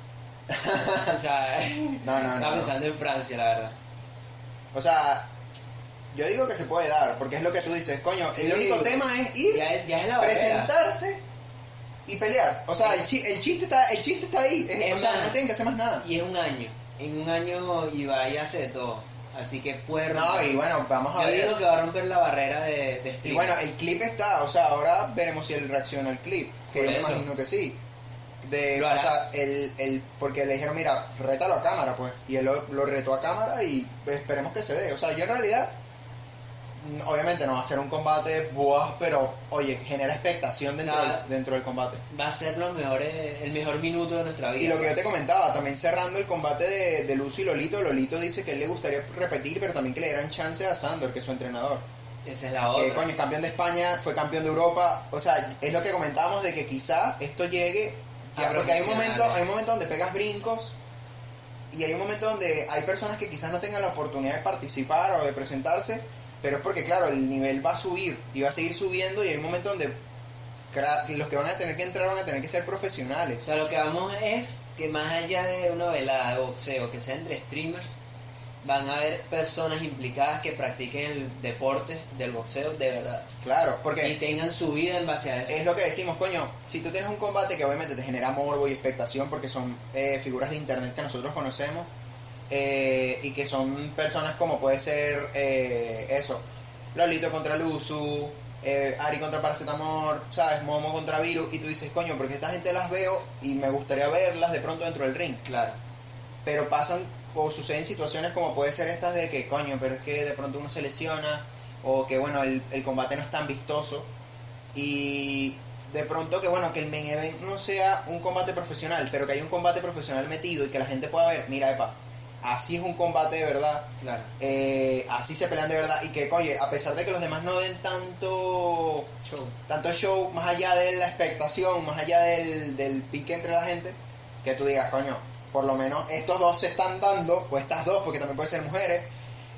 o sea, No, no, no. estaba no. pensando en Francia, la verdad. O sea, yo digo que se puede dar, porque es lo que tú dices, coño. El único tema es ir, Ya, es- ya es la barrera. presentarse y pelear. O sea, el, chi- el chiste está, el chiste está ahí. Es- Es o sea, no tienen que hacer más nada. Y es un año. En un año Ibai hace todo. Así que puede No, romper. y bueno, vamos a Yo ver. digo que va a romper la barrera de, de Y bueno, el clip está, o sea, ahora veremos si él reacciona al clip, que yo me eso. imagino que sí. De, o sea, el, el, porque le dijeron, mira, rétalo a cámara, pues, y él lo, lo retó a cámara y esperemos que se dé. O sea, yo en realidad, obviamente no va a ser un combate, buah, pero, oye, genera expectación dentro, O sea, del, dentro del combate. Va a ser lo mejor, eh, el mejor minuto de nuestra vida. Y lo que yo te comentaba, también cerrando el combate de, de Lucy y Lolito, Lolito dice que él le gustaría repetir, pero también que le dieran chance a Sandor, que es su entrenador. Esa es la que otra. coño, es campeón de España, fue campeón de Europa, o sea, es lo que comentábamos de que quizá esto llegue, ya, A porque hay un momento, hay un momento donde pegas brincos y hay un momento donde hay personas que quizás no tengan la oportunidad de participar o de presentarse, pero es porque claro, el nivel va a subir y va a seguir subiendo y hay un momento donde los que van a tener que entrar van a tener que ser O profesionales. sea, lo que vamos es que más allá de una velada de boxeo que sea entre streamers, van a haber personas implicadas que practiquen el deporte del boxeo de verdad. Claro, porque Y tengan su vida en base a eso. Es lo que decimos, coño, si tú tienes un combate que obviamente te genera morbo y expectación porque son eh, figuras de internet que nosotros conocemos eh, y que son personas como puede ser eh, eso, Lolito contra Luzu, eh, Ari contra Paracetamor, ¿sabes? Momo contra Virus y tú dices, coño, porque esta gente las veo y me gustaría verlas de pronto dentro del ring, Claro. pero pasan o suceden situaciones como puede ser estas de que, coño, pero es que de pronto uno se lesiona o que bueno, el, el combate no es tan vistoso y de pronto que bueno, que el main event no sea un combate profesional, pero que haya un combate profesional metido y que la gente pueda ver, mira, epa, así es un combate de verdad, Claro. eh, así se pelean de verdad y que, oye, a pesar de que los demás no den tanto Show. tanto show más allá de la expectación, más allá del, del pique entre la gente, que tú digas, coño, por lo menos estos dos se están dando, o estas dos, porque también pueden ser mujeres,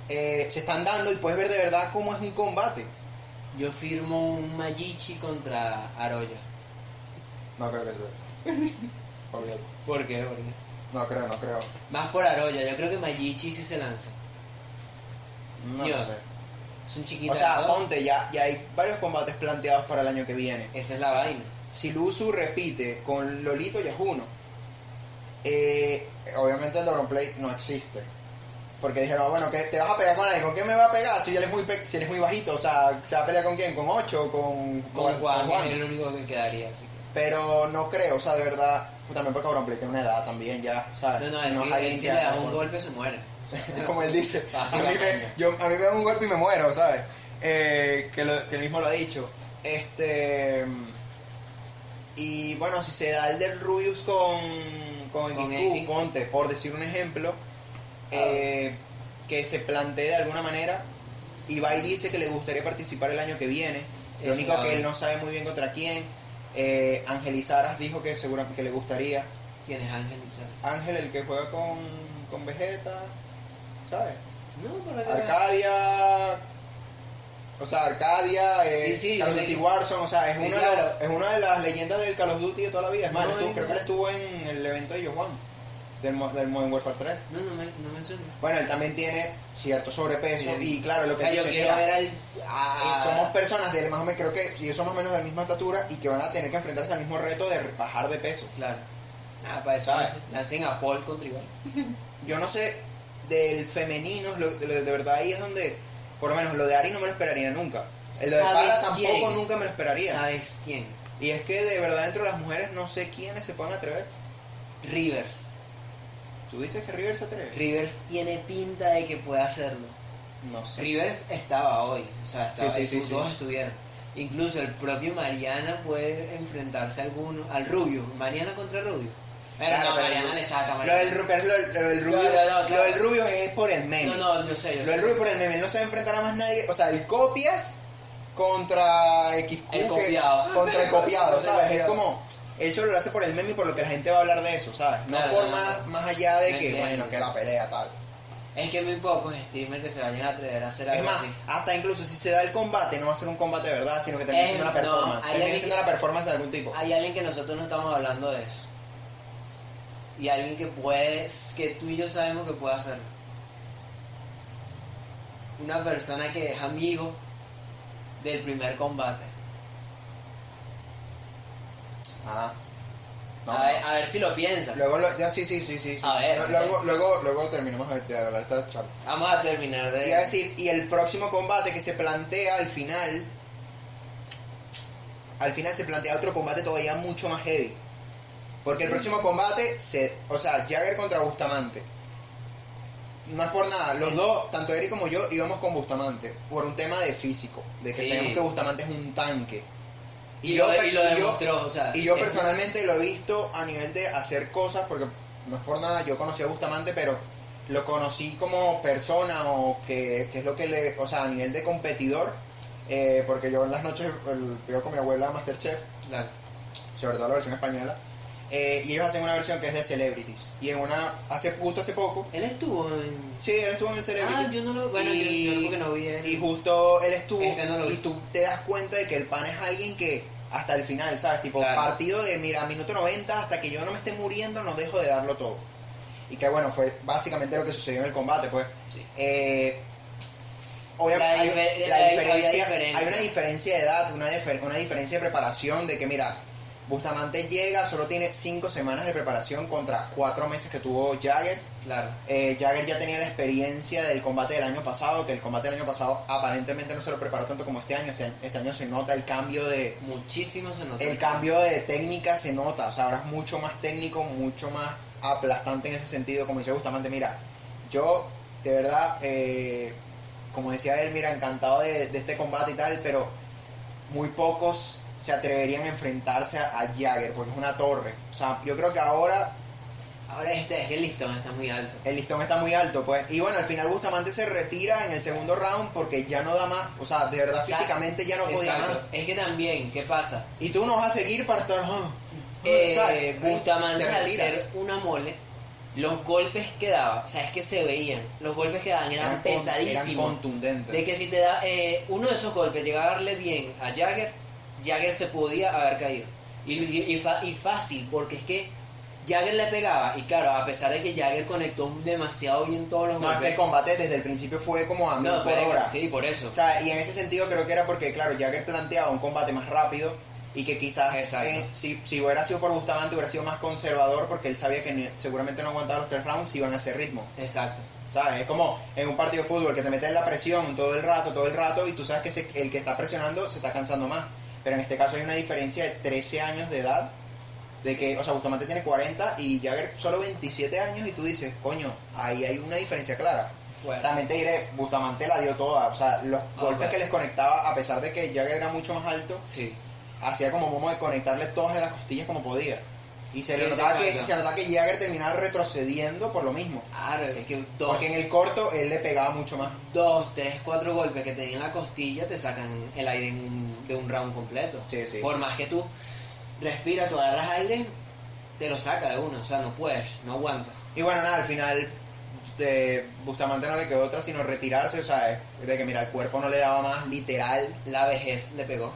eh, se están dando y puedes ver de verdad cómo es un combate. Yo firmo un Majichi contra Aroya. No creo que sea. Olvídate. ¿Por qué? ¿Por qué? No creo, no creo. Más por Aroya, yo creo que Majichi sí se lanza. No Yo. lo sé. Es un chiquito. O sea, ponte, ya, ya hay varios combates planteados para el año que viene. Esa es la vaina. si Luzu repite con Lolito ya es uno. Eh, obviamente el Play no existe. Porque dijeron, ah, bueno, que te vas a pegar con alguien. ¿Con quién me va a pegar si él es muy, pe- si él es muy bajito? O sea, ¿se va a pelear con quién? ¿Con 8? ¿Con, Con Juan, con es el único que quedaría. Así que. Pero no creo, o sea, de verdad. Pues también porque Play tiene una edad también ya, ¿sabes? No, no, él es si, alguien él si le das un golpe se muere. como él dice, a mí, me, yo, a mí me da un golpe y me muero, ¿sabes? Eh, que, lo- que él mismo lo ha dicho. Este. Y bueno, si se da el del Rubius con, con, Con X. ponte, por decir un ejemplo, eh, que se plantee de alguna manera. Ibai dice que le gustaría participar el año que viene. Lo único que él no sabe muy bien contra quién. Eh, Angelizaras dijo que seguramente que le gustaría. ¿Quién es Ángel Lizarz? Ángel, el que juega con, con Vegeta, ¿sabes? No, por acá. Arcadia. O sea, Arcadia, eh, Sí, sí, yo Call of sé Duty que- Warzone, o sea, es, Sí, una de las- es una de las leyendas del Call of Duty de toda la vida. Es más, No, creo que él estuvo en el evento de Johan, del, del Modern Warfare 3. No, no me, no me suena. Bueno, él también tiene cierto sobrepeso y claro, lo O que sea, yo quiero ver al. eh, a- somos personas de más o menos, creo que ellos son más o menos de la misma estatura y que van a tener que enfrentarse al mismo reto de bajar de peso. Claro. Ah, para eso lancen- a Paul contra Iván. Yo no sé, del femenino, lo- de, de verdad ahí es donde, por lo menos lo de Ari no me lo esperaría nunca. El de ¿Sabes Para tampoco quién? nunca me lo esperaría. ¿Sabes quién? Y es que de verdad dentro de las mujeres no sé quiénes se pueden atrever. Rivers. ¿Tú dices que River se atreve? Rivers tiene pinta de que puede hacerlo. No sé. Rivers estaba hoy, o sea, estaba, Sí, sí, sí, todos estuvieron. Incluso el propio Mariana puede enfrentarse a alguno, al Rubio. Mariana contra Rubio. Pero Claro, no, pero Mariana lo- le saca a Lo Mariana. del, pero lo, lo del rubio, No, no, no, lo claro. del rubio es por el meme. No, no, yo sé, yo Lo sé. del rubio por el meme, él no se va a enfrentar a más nadie. O sea, el copias contra XQ. El que- copiado. contra el copiado, ¿sabes? Es como. Él solo lo hace por el meme y por lo que la gente va a hablar de eso, ¿sabes? No Claro, por no, más, no. más allá de Me que, entiendo. bueno, que la pelea tal. Es que muy pocos streamers que se vayan a atrever a hacer Es algo más, así. hasta incluso si se da el combate, no va a ser un combate de verdad, sino que termina Es- siendo una no, performance. hay termina siendo una performance de algún tipo. Hay alguien que nosotros no estamos hablando de eso. Y alguien que puede, que tú y yo sabemos que puede hacerlo. Una persona que es amigo del primer combate. No, a, ver, no. a ver si lo piensas. Luego, lo- ya sí, sí, sí, sí. sí. A ver, luego, luego, luego terminamos de hablar esta charla. Vamos a terminar de... Iba a decir, y el próximo combate que se plantea al final, al final se plantea otro combate todavía mucho más heavy. Porque el próximo combate, se, o sea, Jagger contra Bustamante. No es por nada, los dos, tanto Eric como yo, íbamos con Bustamante, por un tema de físico, de que Sí. sabemos que Bustamante es un tanque. Y, lo, yo- y lo y yo- demostró, o sea... y yo es- personalmente lo he visto a nivel de hacer cosas, porque no es por nada, yo conocí a Bustamante, pero lo conocí como persona o que, que es lo que le, o sea, a nivel de competidor, eh, porque yo en las noches el- veo con mi abuela Masterchef, Claro. sobre todo la versión española, eh, y ellos hacen una versión que es de Celebrities, y en una, hace justo hace poco, Él estuvo en... sí, él estuvo en el Celebrity. Ah, yo no lo... Bueno, yo, Y- yo porque no vi el- Y justo él estuvo Este no lo vi. y tú te das cuenta de que el pan es alguien que hasta el final, ¿sabes? Tipo, Claro. partido de, mira, minuto 90 hasta que yo no me esté muriendo, no dejo de darlo todo. Y que bueno, fue básicamente lo que sucedió en el combate, pues. Sí. Eh, obvia- La hay, la diferencia. una diferencia de edad, una, difer- una diferencia de preparación, de que mira, Bustamante llega, solo tiene 5 semanas de preparación contra 4 meses que tuvo Jagger. Claro. Eh, Jagger ya tenía la experiencia del combate del año pasado, que el combate del año pasado aparentemente no se lo preparó tanto como este año. Este, año- este año se nota el cambio de Muchísimo se notó. el cambio de técnica se nota, o sea, ahora es mucho más técnico, mucho más aplastante en ese sentido, como dice Bustamante, mira, yo de verdad eh, como decía él, mira, encantado de, de este combate y tal, pero muy pocos se atreverían a enfrentarse a, a Jagger, porque es una torre. O sea, yo creo que ahora Ahora este es que el listón está muy alto. el listón está muy alto, pues. Y bueno, al final Bustamante se retira en el segundo round porque ya no da más. O sea, de verdad, físicamente ya no podía Exacto. más. Es que también, ¿qué pasa? Y tú no vas a seguir para estar. ah, Eh, ¿sabes? Bustamante Te al ser una mole, los golpes que daba, o sea, es que se veían, los golpes que daban eran, pesadísimos. eran contundentes. de que si te da eh, uno de esos golpes llegaba a darle bien a Jagger, Jagger se podía haber caído. Y, y, y fa- y fácil, porque es que Jagger le pegaba, y claro, a pesar de que Jagger conectó demasiado bien todos los No, es que el combate desde el principio fue como a no, por fue- hora. sí, por eso. O sea, y en ese sentido creo que era porque, claro, Jagger planteaba un combate más rápido y que quizás eh, si, si hubiera sido por Bustamante hubiera sido más conservador porque él sabía que ni- seguramente no aguantaba los tres rounds y iban a hacer ritmo. Exacto. ¿Sabes? Es como en un partido de fútbol que te meten la presión todo el rato, todo el rato y tú sabes que ese- el que está presionando se está cansando más. Pero en este caso hay una diferencia de 13 años de edad. De que, o sea, Bustamante tiene 40 y Jagger solo 27 años y tú dices, coño, ahí hay una diferencia clara. Fuerte. También te diré, Bustamante la dio toda, o sea, los golpes bueno. que les conectaba, a pesar de que Jagger era mucho más alto, Sí. hacía como momo de conectarle todas en las costillas como podía. Y se, le notaba que, se notaba que Jagger terminaba retrocediendo por lo mismo. Claro, es que dos, Porque en el corto él le pegaba mucho más. dos, tres, cuatro golpes que te den en la costilla te sacan el aire en un- de un round completo. Sí, sí. Por más que tú respiras, tú agarras aire, te lo saca de uno, o sea, no puedes, no aguantas. Y bueno, nada, al final de Bustamante no le quedó otra sino retirarse, o sea, de que mira, el cuerpo no le daba más, literal. La vejez le pegó.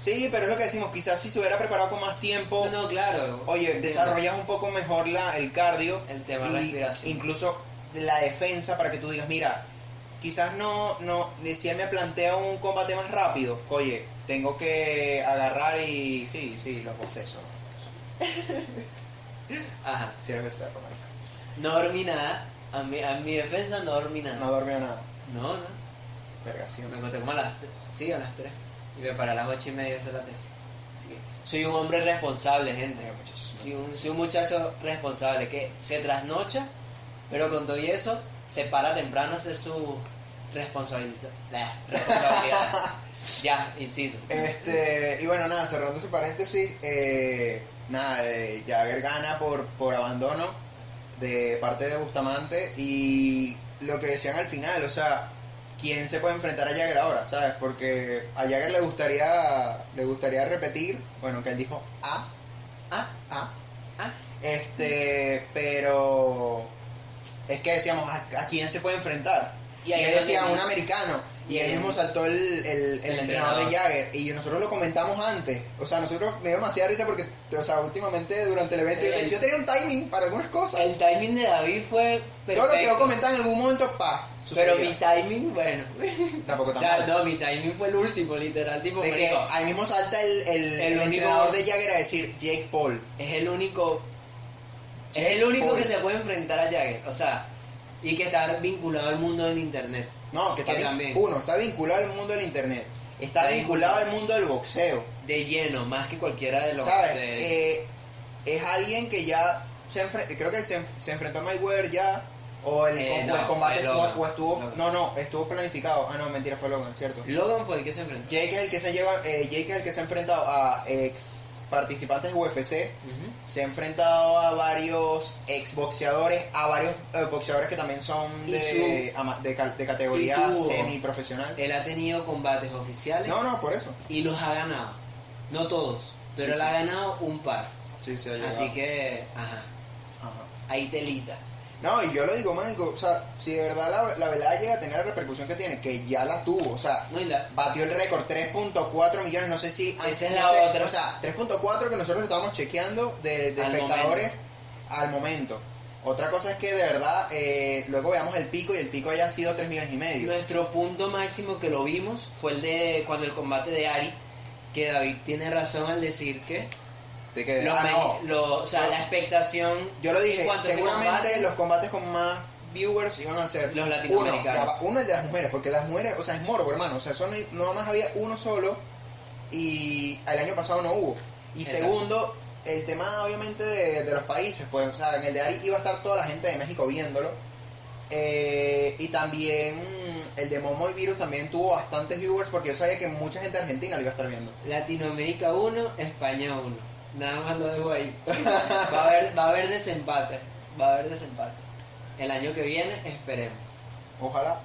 Sí, pero es lo que decimos, quizás si se hubiera preparado con más tiempo, No, no, claro. oye, desarrollas un poco mejor la, el cardio. El tema y respiración. Incluso la defensa para que tú digas, mira, quizás no, no, si él me plantea un combate más rápido, oye, tengo que agarrar y sí, sí, los bostezos. Ajá. Becerro, marico. No dormí nada. A mi, a mi defensa no dormí nada. No dormió nada. no. no. Vergación. Me encontré como a las, sí, a las 3. Y me paré a las 8 y media de hacer la tesis. Así que soy un hombre responsable, gente. Soy un, soy un muchacho responsable que se trasnocha, pero con todo y eso se para temprano a hacer su responsabilidad. La responsabilidad. ya, inciso. Este, y bueno, nada, cerrando ese paréntesis, eh, nada, eh, Jagger gana por, por abandono de parte de Bustamante y lo que decían al final, o sea, ¿quién se puede enfrentar a Jagger ahora? ¿Sabes? Porque a Jagger le gustaría, le gustaría repetir, bueno, que él dijo A, Ah, A, ah. este, pero es que decíamos, ¿a, a quién se puede enfrentar? Y ahí es decía un americano. Y ahí mismo saltó el, el, el El entrenador de. Jagger. Y nosotros lo comentamos antes. O sea, nosotros me dio demasiada risa porque, o sea, últimamente durante el evento yo, te- El- yo tenía un timing para algunas cosas. El timing de David fue perfecto. Todo lo que yo comentaba en algún momento, pa, Pero mi timing, bueno. Tampoco O tan sea, mal. no, mi timing fue el último, literal. Tipo, De que ahí mismo salta el, el, único- entrenador de Jagger a decir Jake Paul. es el único. Es el único Paul. que se puede enfrentar a Jagger. O sea, y que está vinculado al mundo del internet. No, que, está Que también. uno, está vinculado al mundo del internet. Está, Está vinculado vinculado. al mundo del boxeo. De lleno, más que cualquiera de los. ¿Sabes? de- Eh, es alguien que ya se creo que se, enf- se enfrentó a Mayweather ya o el, Eh, no, el combate o, Logan. o estuvo Logan. no no estuvo planificado ah no mentira fue Logan cierto Logan fue el que se enfrentó. Jake es el que se lleva eh, Jake es el que se ha enfrentado a ex participantes de UFC se ha enfrentado a varios ex boxeadores a varios eh, boxeadores que también son de, ama- de, de categoría y tuvo- semi profesional Él ha tenido combates oficiales no no por eso y los ha ganado. No todos, pero Sí, él sí. ha ganado un par. sí sí ha Así que, ajá, Ajá. ahí telita. No, y yo lo digo, mágico, o sea, si de verdad la, la velada llega a tener la repercusión que tiene, que ya la tuvo, o sea, la- batió el récord, 3.4 millones, no sé si... Esa es no la sé, otra. O sea, 3.4 que nosotros estábamos chequeando de, de Al espectadores al momento. Otra cosa es que de verdad, eh, luego veamos el pico y el pico haya sido 3 millones y medio. Nuestro punto máximo que lo vimos fue el de cuando el combate de Ari, que David tiene razón al decir que De que, lo ah, me- no, lo- o sea, No. la expectación yo lo dije, seguramente combate, los combates con más viewers iban a ser Los uno, latinoamericanos. va, uno el de las mujeres, porque las mujeres, o sea, es morbo, hermano, o sea, son, no más había uno solo y el año pasado no hubo. Y Exacto. segundo, el tema obviamente de, de los países, pues, o sea, en el de Ari iba a estar toda la gente de México viéndolo Eh, y también el de Momo y Virus también tuvo bastantes viewers porque yo sabía que mucha gente Argentina lo iba a estar viendo. Latinoamérica 1, España 1. Nada más lo dejo ahí. Va a haber, va a haber desempate. Va a haber desempate. El año que viene esperemos. Ojalá.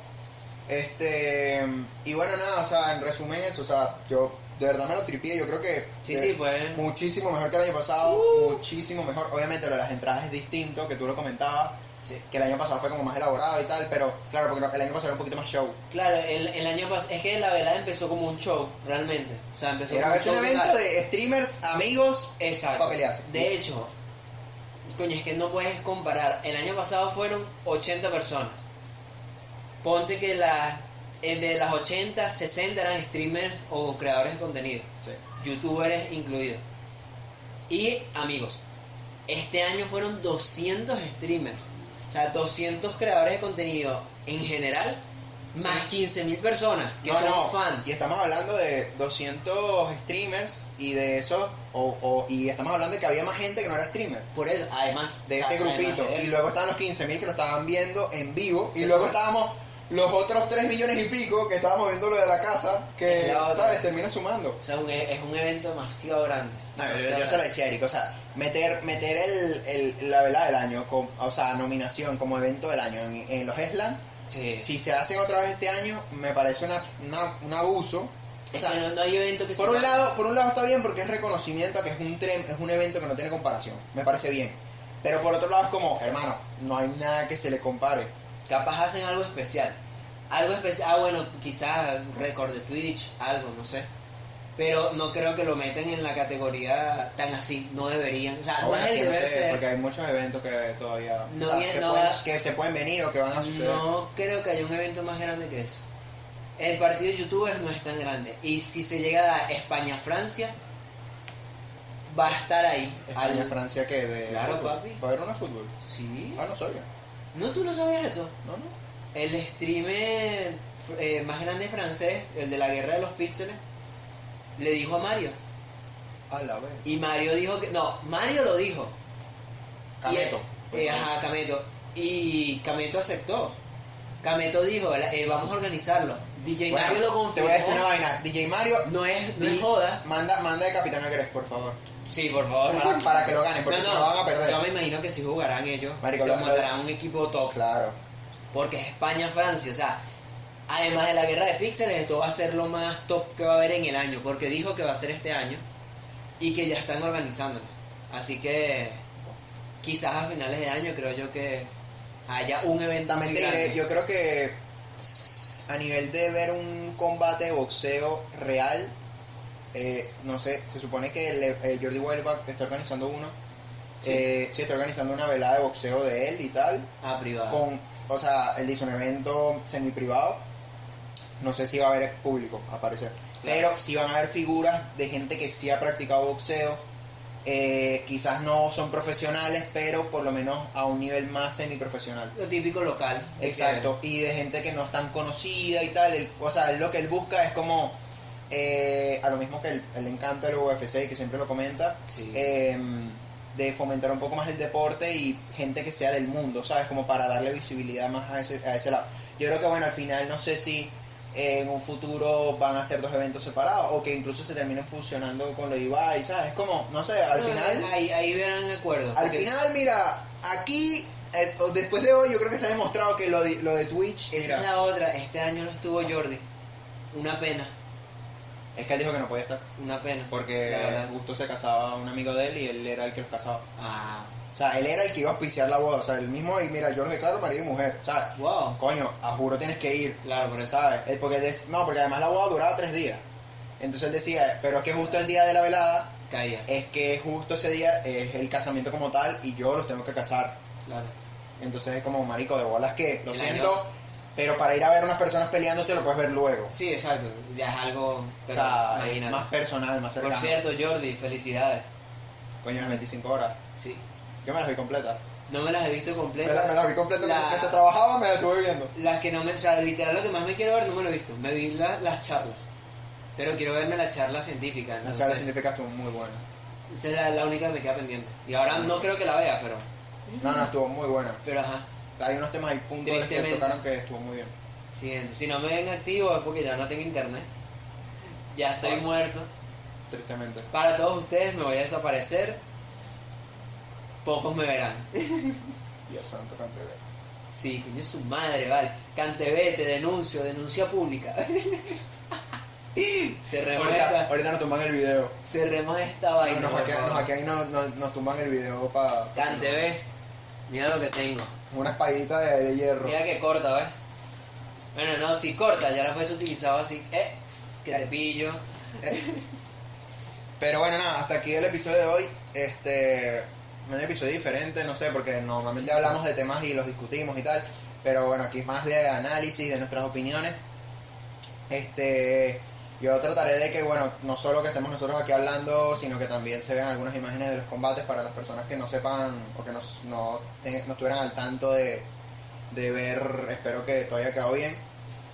Este, y bueno, nada, o sea, en resumen eso, o sea, yo de verdad me lo tripié, yo creo que Sí, sí, fue. muchísimo mejor que el año pasado, Uh. muchísimo mejor. Obviamente lo de las entradas es distinto, que tú lo comentabas, Sí. que el año pasado fue como más elaborado y tal, pero claro, porque el año pasado era un poquito más show. Claro, el, el año pasado. Es que la velada empezó como un show, realmente. O sea, empezó Era como un evento de streamers, amigos, Exacto. para pelearse. De hecho, coño, es que no puedes comparar. El año pasado fueron 80 personas. Ponte que las de las 80, 60 eran streamers o creadores de contenido, Sí. youtubers incluidos. Y amigos. Este año fueron 200 streamers. O sea, 200 creadores de contenido en general, Sí. más 15.000 personas que No, son no, fans. Y estamos hablando de 200 streamers y de eso, o, o- y estamos hablando de que había más gente que no era streamer. Por eso, además. de o sea, ese grupito. de Y luego estaban los 15.000 que lo estaban viendo en vivo. Y luego es. estábamos los otros 3 millones y pico que estábamos viendo lo de la casa. Que, Es la. ¿sabes? Termina sumando. O sea, un e- es un evento demasiado grande. No, yo, Demasiado yo se lo decía a Eric, o sea, meter, meter el, el- la velada del año, con, o sea, nominación como evento del año en, en los Slam, Sí. si se hacen otra vez este año, me parece una, una- un abuso. O Es sea, no, no hay evento que por un, lado, por un lado está bien porque es reconocimiento a que es un, tren, es un evento que no tiene comparación, me parece bien. Pero por otro lado es como, hermano, no hay nada que se le compare. Capaz hacen algo especial. Algo especial. Ah, bueno, quizás récord de Twitch, algo, no sé. Pero no creo que lo meten en la categoría tan así. No deberían. O sea, no es el no deber sé, ser. porque hay muchos eventos que todavía No o sea, viene- que, no pueden- va- que se pueden venir o que van a suceder. No creo que haya un evento más grande que eso. El partido de youtubers no es tan grande. Y si se llega a España-Francia, va a estar ahí. España, Al- Francia, que de Claro, fútbol. papi. ¿Va a haber una fútbol? Sí. Ah, no sabía. ¿No tú no sabías eso? No, no. El streamer eh, más grande francés, el de la guerra de los píxeles, le dijo a Mario. A la vez. Y Mario dijo que. No, Mario lo dijo. Cameto. Y, eh, ajá, Cameto. Y Cameto aceptó. Cameto dijo, eh, vamos a organizarlo. DJ Bueno, Mario lo confirmó. te voy a decir una vaina. DJ Mario, No es, no es joda. manda, manda de Capitán Agref, por favor. Sí, por favor. Para, para que lo ganen, porque no, si no, no van a perder. Yo me imagino que si jugarán ellos, Marico, se montarán un equipo top. Claro. Porque es España-Francia, o sea, además de la guerra de píxeles, esto va a ser lo más top que va a haber en el año, porque dijo que va a ser este año y que ya están organizándolo. Así que quizás a finales de año creo yo que haya un evento También diré, yo creo que a nivel de ver un combate de boxeo real, eh, no sé, se supone que el, eh, Jordi Wild está organizando uno. Sí. Eh, sí, está organizando una velada de boxeo de él y tal. Ah, privado. con, o sea, él dice un evento semi privado. No sé si va a haber público, a parecer. Claro. Pero sí van a haber figuras de gente que sí ha practicado boxeo. Eh, quizás no son profesionales, pero por lo menos a un nivel más semi profesional. Lo típico local. Exacto, y de gente que no es tan conocida y tal. el- o sea, lo que él busca es como, eh, a lo mismo que le encanta el UFC y que siempre lo comenta, sí. eh, de fomentar un poco más el deporte y gente que sea del mundo, ¿sabes? Como para darle visibilidad más a ese, a ese lado. Yo creo que, bueno, al final no sé si en un futuro van a ser dos eventos separados o que incluso se terminen fusionando con lo de Ibai, ¿sabes? Es como, no sé, al No, final... Ahí, ahí verán acuerdo. Al porque final, mira, aquí, eh, después de hoy, yo creo que se ha demostrado que lo de, lo de Twitch, Esa mira, es la otra. Este año no estuvo Jordi. Una pena. Es que él dijo que no podía estar, Una pena. porque justo se casaba un amigo de él y él era el que los casaba. Ah, O sea, él era el que iba a auspiciar la boda, o sea, el mismo, y mira, yo lo declaro marido y mujer, ¿sabes? wow. Coño, a juro tienes que ir, Claro, por eso. ¿sabes? Eh, Porque des- no, porque además la boda duraba tres días. Entonces él decía, pero es que justo el día de la velada, Caía. es que justo ese día es el casamiento como tal y yo los tengo que casar. Claro. Entonces es como, marico, de bolas que, lo siento, año- pero para ir a ver unas personas peleándose lo puedes ver luego. Sí, exacto. Ya es algo. O sea, imagínate. más personal, más cercano. Por cierto, Jordi, felicidades. Coño, las 25 horas. Sí. Yo me las vi completas. No me las he visto Me, completas. me las vi completas La- mientras trabajaba, me las estuve viendo. Las que no me. O sea, literal, lo que más me quiero ver no me lo he visto. Me vi la- las charlas. Pero quiero verme la charla científica. La entonces, charla científica estuvo muy buena. Esa es la, la única que me queda pendiente. Y ahora no creo que la vea, pero. No, no, estuvo muy buena. Pero ajá. Hay unos temas ahí puntuales que tocaron que estuvo muy bien. Siguiente. Si no me ven activo es porque ya no tengo internet. Ya estoy Ay. muerto. Tristemente. Para todos ustedes me voy a desaparecer. Pocos me verán. Dios santo, cante Sí, coño su madre, vale. Cantebe, te denuncio, denuncia pública. Cerremos Ahorita, esta, ahorita nos tumban el video. cerremos esta vaina. favor. nos hackean y nos, nos, nos tumban el video para Cantebe, mira lo que tengo. Una espadita de, de hierro. Mira que corta, ¿ves? Bueno, no, si corta, ya la fuese utilizado así. Eh, que te pillo. Pero bueno, nada, hasta aquí el episodio de hoy. Este, un episodio diferente, no sé, porque normalmente Sí, hablamos de temas y los discutimos y tal. Pero bueno, aquí es más de análisis de nuestras opiniones. Este, yo trataré de que, bueno, no solo que estemos nosotros aquí hablando, sino que también se vean algunas imágenes de los combates para las personas que no sepan o que no, no, no estuvieran al tanto de, de ver. Espero que todo haya quedado bien.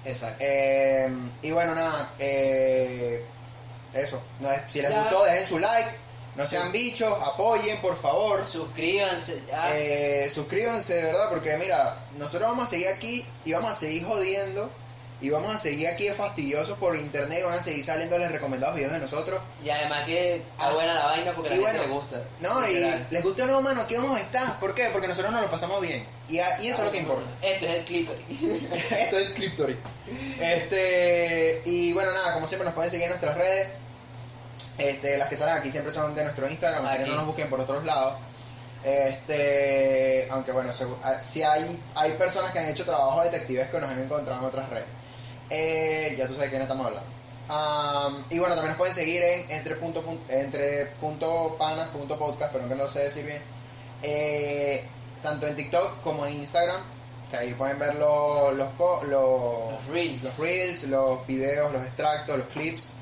Exacto. Eh, y bueno, nada, eh, eso. No si les Ya. gustó, dejen su like. No sean bichos, apoyen, por favor. Suscríbanse ya. Eh, suscríbanse, de verdad, porque mira, nosotros vamos a seguir aquí y vamos a seguir jodiendo. Y vamos a seguir aquí de fastidiosos por internet y van a seguir saliendo los recomendados videos de nosotros. Y además que está Ah. buena la vaina porque a la gente bueno, le gusta. No, y les guste o no, mano, aquí vamos a estar. ¿Por qué? Porque nosotros nos lo pasamos bien. Y, a- y eso es lo que importa. Esto es el clítoris. Esto es Cliptory. Este, y bueno, nada, como siempre nos pueden seguir en nuestras redes. Este, las que salen aquí siempre son de nuestro Instagram, así que no nos busquen por otros lados. Este, aunque bueno, si hay, hay personas que han hecho trabajo detectives que nos han encontrado en otras redes. Eh, ya tú sabes de quién estamos hablando. Y bueno, también nos pueden seguir en entre punto, pun- entre punto panas punto podcast, pero que no lo sé decir bien. Eh, tanto en TikTok como en Instagram, que ahí pueden ver lo- los, co- lo- Los reels. los reels, los videos, los extractos, los clips.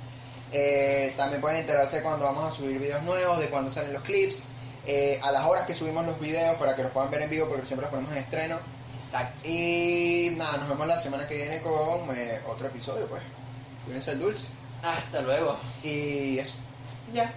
Eh, también pueden enterarse cuando vamos a subir videos nuevos, de cuando salen los clips, eh, a las horas que subimos los videos para que los puedan ver en vivo porque siempre los ponemos en estreno. Exacto. Y nada, nos vemos la semana que viene con eh, otro episodio, pues. Cuídense el dulce. Hasta luego. Y eso. Ya.